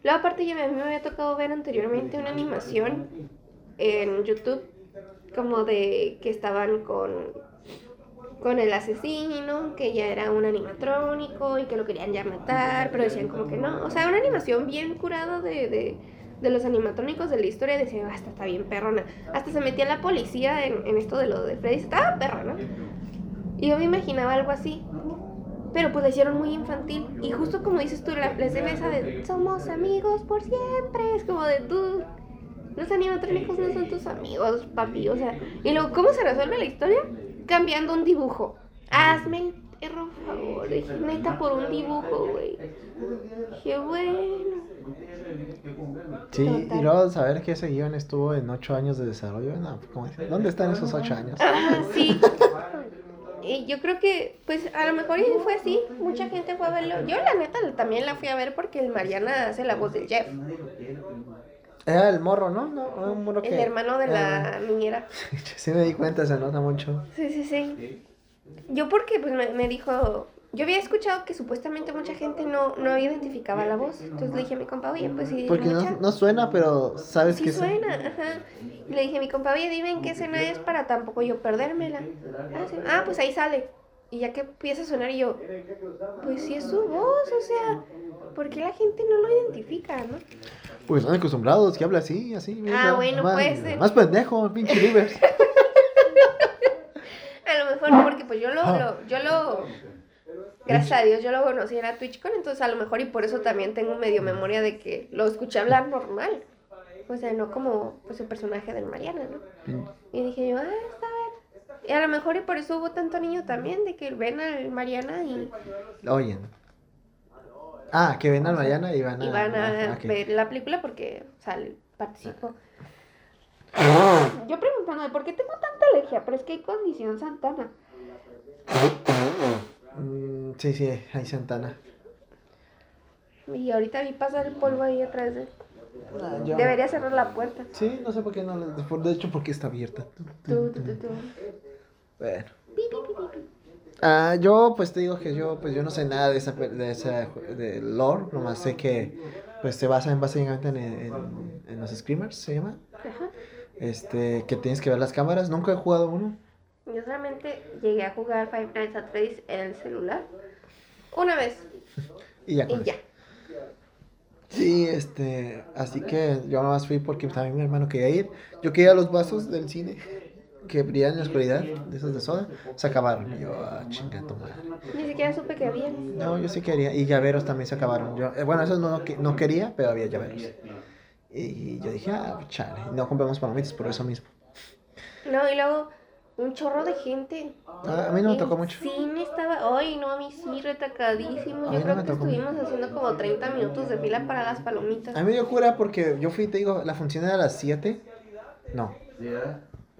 A: Luego aparte ya mí me había tocado ver anteriormente una animación en YouTube como de que estaban con con el asesino, que ya era un animatrónico y que lo querían ya matar, pero decían como que no. O sea, una animación bien curada de, de, de los animatrónicos de la historia. Decían, hasta está bien perrona. Hasta se metía la policía en, en esto de lo de Freddy. Estaba perrona. Y yo me imaginaba algo así pero pues la hicieron muy infantil. Y justo como dices tú, la, la escena esa de somos amigos por siempre, es como de tú. Los animatrónicos no son tus amigos, papi. O sea, y luego, ¿cómo se resuelve la historia? Cambiando un dibujo. Hazme el por favor. Dije, neta, por un dibujo, güey. Qué bueno.
B: Sí, y luego saber que ese guion estuvo en ocho años de desarrollo. No, ¿Dónde están esos ocho años?
A: Ah, sí. (laughs) Y yo creo que, pues, a lo mejor fue así. Mucha gente fue a verlo. Yo, la neta, también la fui a ver porque el Mariana hace la voz del Jeff.
B: Era el morro, ¿no? no un morro
A: el hermano de la ah. niñera. (laughs)
B: sí, me di cuenta, se nota mucho.
A: Sí, sí, sí. Yo, porque, pues, me, me dijo. Yo había escuchado que supuestamente mucha gente no, no identificaba la voz. Entonces le dije a mi compa, oye, pues sí.
B: Porque no, no, suena, pero sabes
A: sí
B: que
A: suena. Ajá. Le dije a mi compa, oye, dime en qué escena es para tampoco yo perdérmela. Ah, ah, pues ahí sale. Y ya que empieza a sonar y yo, pues sí es su voz, o sea, ¿por qué la gente no lo identifica, no?
B: Pues están acostumbrados que habla así, así.
A: ah, bueno, más, puede ser.
B: Más pendejo, pinche Rivers. (laughs)
A: a lo mejor porque pues yo lo, lo, yo lo, gracias a Dios yo lo conocí en la TwitchCon, entonces a lo mejor y por eso también tengo medio memoria de que lo escuché hablar normal. O sea, no como pues el personaje del Mariana, ¿no? Y dije yo, ah, está bien. Y a lo mejor y por eso hubo tanto niño también, de que ven al Mariana y...
B: Oyen. Ah, que ven al Mariana y van
A: a... Y van a, ver la película porque, o sea, participo. Yo preguntándome, ¿por qué tengo tanta alergia? Pero es que hay condición Santana. (laughs)
B: Mm, sí, sí, hay Santana.
A: Y ahorita vi pasar el polvo ahí atrás de... Debería cerrar la puerta.
B: Sí, no sé por qué no. De hecho, porque está abierta. Bueno. Ah, yo pues te digo que yo pues yo no sé nada de esa de esa de lore, nomás sé que pues se basa en básicamente en, en, los screamers, se llama. Este, que tienes que ver las cámaras, nunca he jugado uno.
A: Yo solamente llegué a jugar Five Nights at Freddy's en el celular una vez. (laughs)
B: y ya. Y ya. Sí, este, así que yo nada más fui porque también mi hermano quería ir. Yo quería los vasos del cine que brillan en la oscuridad, de esos de soda, se acabaron. Y yo, ah, chinga madre.
A: Ni siquiera supe que había.
B: No, yo sí quería. Y llaveros también se acabaron. Yo, eh, bueno, esos no, no quería, pero había llaveros. Y yo dije, ah, chale, no compramos palomitas por eso mismo.
A: No, y luego un chorro de gente.
B: Ah, a mí no me tocó mucho.
A: cine estaba, ay no, a mí sí, retacadísimo. Yo creo que estuvimos haciendo como 30 minutos de fila para las palomitas.
B: A mí me dio cura porque yo fui, te digo, la función era a las 7. No.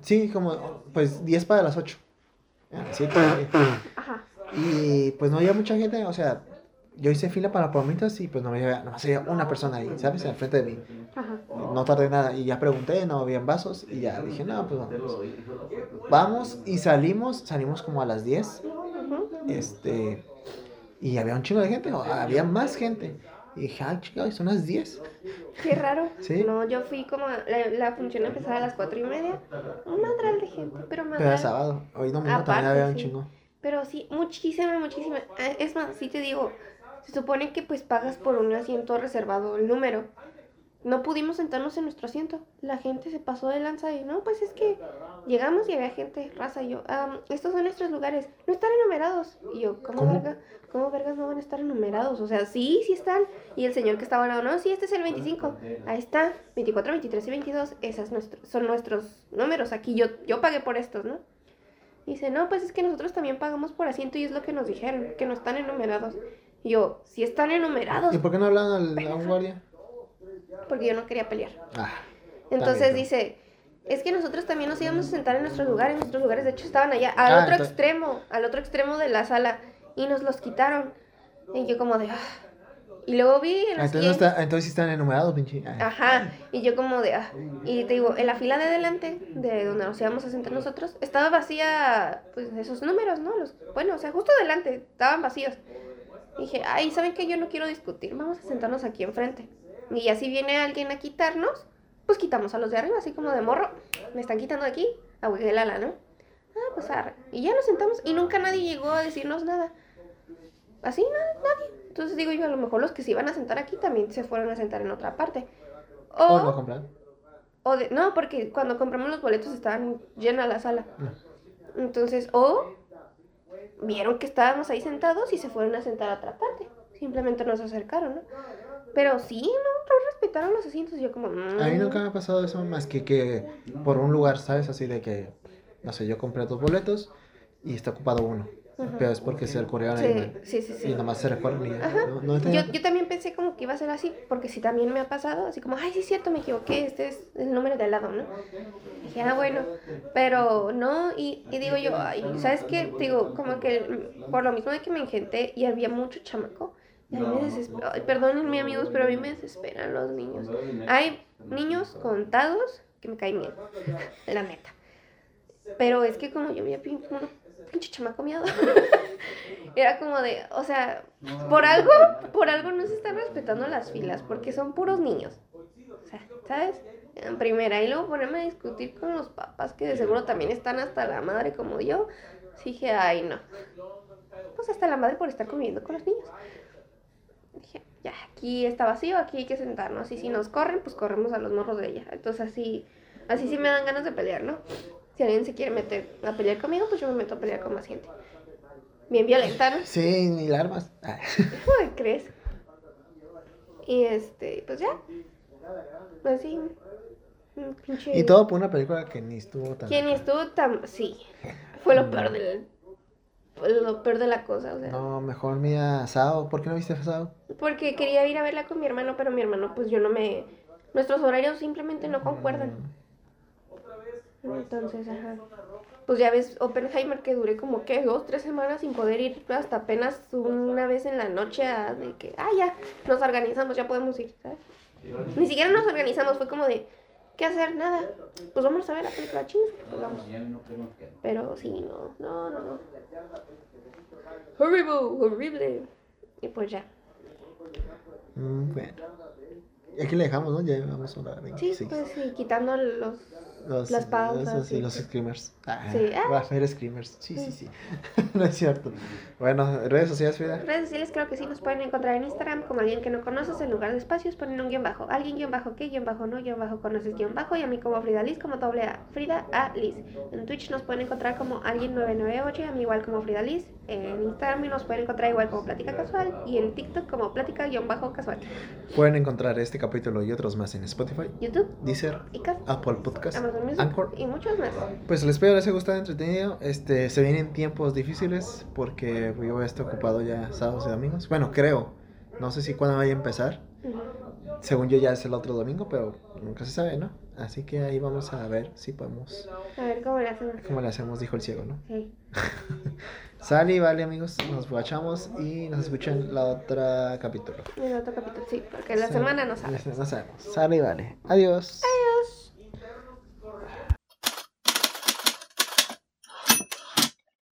B: Sí, como, pues 10 para las 8. A las 7. (laughs) Ajá. Y pues no había mucha gente, o sea, yo hice fila para palomitas y pues no me había, nomás había una persona ahí, ¿sabes? Al frente de mí. No tardé nada y ya pregunté, no habían vasos y ya dije, no, pues vamos. Vamos y salimos, salimos como a las 10. Este, y había un chingo de gente, había más gente. Y dije, ay, chicos, son las 10.
A: Qué raro. ¿Sí? No, yo fui como, la, la función empezaba a las 4 y media. Un madral de gente, pero madral.
B: Pero era sábado, hoy domingo también había un chingo.
A: Pero sí, muchísima, muchísima. Ah, es más, sí te digo, se supone que pues pagas por un asiento reservado el número. No pudimos sentarnos en nuestro asiento. La gente se pasó de lanza y no, pues es que llegamos y había gente, raza y yo. estos son nuestros lugares, no están enumerados. Y yo, ¿cómo, Verga, ¿cómo vergas no van a estar enumerados? O sea, sí, sí están. Y el señor que estaba al lado, no, sí, este es el 25. Ahí está, 24, 23 y 22. Esas son nuestros números. Aquí yo, yo pagué por estos, ¿no? dice, no, pues es que nosotros también pagamos por asiento y es lo que nos dijeron, que no están enumerados. Y yo, si están enumerados.
B: ¿Y por qué no hablan al, a un guardia?
A: Porque yo no quería pelear. Ah, Entonces dice, es que nosotros también nos íbamos a sentar en nuestros lugares, nuestros lugares de hecho estaban allá, al ah, otro extremo, al otro extremo de la sala, y nos los quitaron. Y yo como de, ah, y luego vi
B: en entonces, no está, entonces están enumerados, pinche.
A: Ajá. Y yo como de, ah. Y te digo, en la fila de adelante, de donde nos íbamos a sentar nosotros, estaba vacía, pues, esos números, ¿no? Los, bueno, o sea, justo adelante, estaban vacíos. Dije, ay, ¿saben qué? Yo no quiero discutir, vamos a sentarnos aquí enfrente. Y así viene alguien a quitarnos, pues quitamos a los de arriba, así como de morro. Me están quitando aquí, a Ala, ¿no? Ah, pues arre. Y ya nos sentamos y nunca nadie llegó a decirnos nada. Así, nada, nadie. Entonces digo yo, a lo mejor los que se iban a sentar aquí también se fueron a sentar en otra parte.
B: O, no.
A: O de, no, porque cuando compramos los boletos estaban llena la sala. Entonces, o vieron que estábamos ahí sentados y se fueron a sentar a otra parte. Simplemente nos acercaron, ¿no? Pero sí, ¿no? respetaron los asientos. Y yo como...
B: A mí nunca me ha pasado eso más que que por un lugar, ¿sabes? Así de que, no sé, yo compré dos boletos y está ocupado uno. Pero es porque es el coreano
A: sí, sí, sí, sí,
B: y nomás se recuerda.
A: ¿no? yo, yo también pensé como que iba a ser así, porque si también me ha pasado, así como, ay, sí es cierto, me equivoqué, este es el número de al lado, ¿no? Y dije, ah, bueno, pero no, y, y digo yo, ay, ¿sabes qué? Digo, como que por lo mismo de que me engenté y había mucho chamaco, y a mí me desespera, perdónenme amigos, pero a mí me desesperan los niños. Hay niños contados que me caen bien, (laughs) la neta. Pero es que como yo me pinche chamaco miado. (laughs) Era como de, o sea, por algo, por algo no se están respetando las filas, porque son puros niños. O sea, ¿sabes? En primera, y luego ponerme a discutir con los papás que de seguro también están hasta la madre como yo. dije, ay, no. Pues hasta la madre por estar comiendo con los niños. Dije, ya, aquí está vacío, aquí hay que sentarnos. Y si nos corren, pues corremos a los morros de ella. Entonces así, así sí me dan ganas de pelear, ¿no? Si alguien se quiere meter a pelear conmigo, pues yo me meto a pelear con más gente. Bien violenta, ¿no?
B: Sí, ni armas. (laughs)
A: ¿Cómo crees? Y este, pues ya. Pues sí.
B: Pinche... Y todo por una película que ni estuvo tan.
A: Que ni estuvo tan. Sí. Fue lo peor del. Lo peor de la cosa, o sea.
B: No, mejor mira Sao. ¿Por qué no viste Sao?
A: Porque quería ir a verla con mi hermano, pero mi hermano, pues yo no me. Nuestros horarios simplemente no concuerdan. Mm. Entonces, ajá. Pues ya ves, Oppenheimer que duré como que dos, tres semanas sin poder ir hasta apenas una vez en la noche a de que, ah, ya, nos organizamos, ya podemos ir, ¿sabes? Ni siquiera nos organizamos, fue como de, ¿qué hacer? Nada. Pues vamos a ver la película chingos, pues vamos. Pero sí, no, no, no, no. Horrible, horrible. Y pues ya.
B: Mm, bueno. Y aquí le dejamos, ¿no? Ya vamos a la
A: 26. Sí, pues sí, quitando los los, las pausas.
B: los screamers. Ah, sí. Va a hacer screamers. Sí, sí, sí. (laughs) no es cierto. Bueno, redes sociales, Frida.
A: Redes sociales creo que sí nos pueden encontrar en Instagram como alguien que no conoces. En lugar de espacios ponen un guion bajo. Alguien guion bajo qué, guion bajo no, guion bajo conoces, guion bajo. Y a mí como Frida Liz como doble A. Frida A Liz. En Twitch nos pueden encontrar como alguien 998 y a mí igual como Frida Liz. En Instagram nos pueden encontrar igual como Plática Casual. Y en TikTok como Plática guion bajo casual.
B: Pueden encontrar este capítulo y otros más en Spotify,
A: YouTube,
B: Deezer, Apple Podcast
A: y muchos más.
B: Pues les espero les haya gustado entretenido. Este, se vienen tiempos difíciles porque yo voy a estar ocupado ya sábados y domingos. Bueno, creo. No sé si cuándo vaya a empezar. Según yo ya es el otro domingo, pero nunca se sabe, ¿no? Así que ahí vamos a ver si podemos.
A: A ver cómo le hacemos.
B: Cómo le hacemos, dijo el ciego, ¿no?
A: Sí. (laughs)
B: Sale y vale, amigos. Nos guachamos y nos escuchan la otra capítulo.
A: En el otro capítulo, sí, porque la semana no sale.
B: No sabemos. Sale y vale. Adiós.
A: Adiós.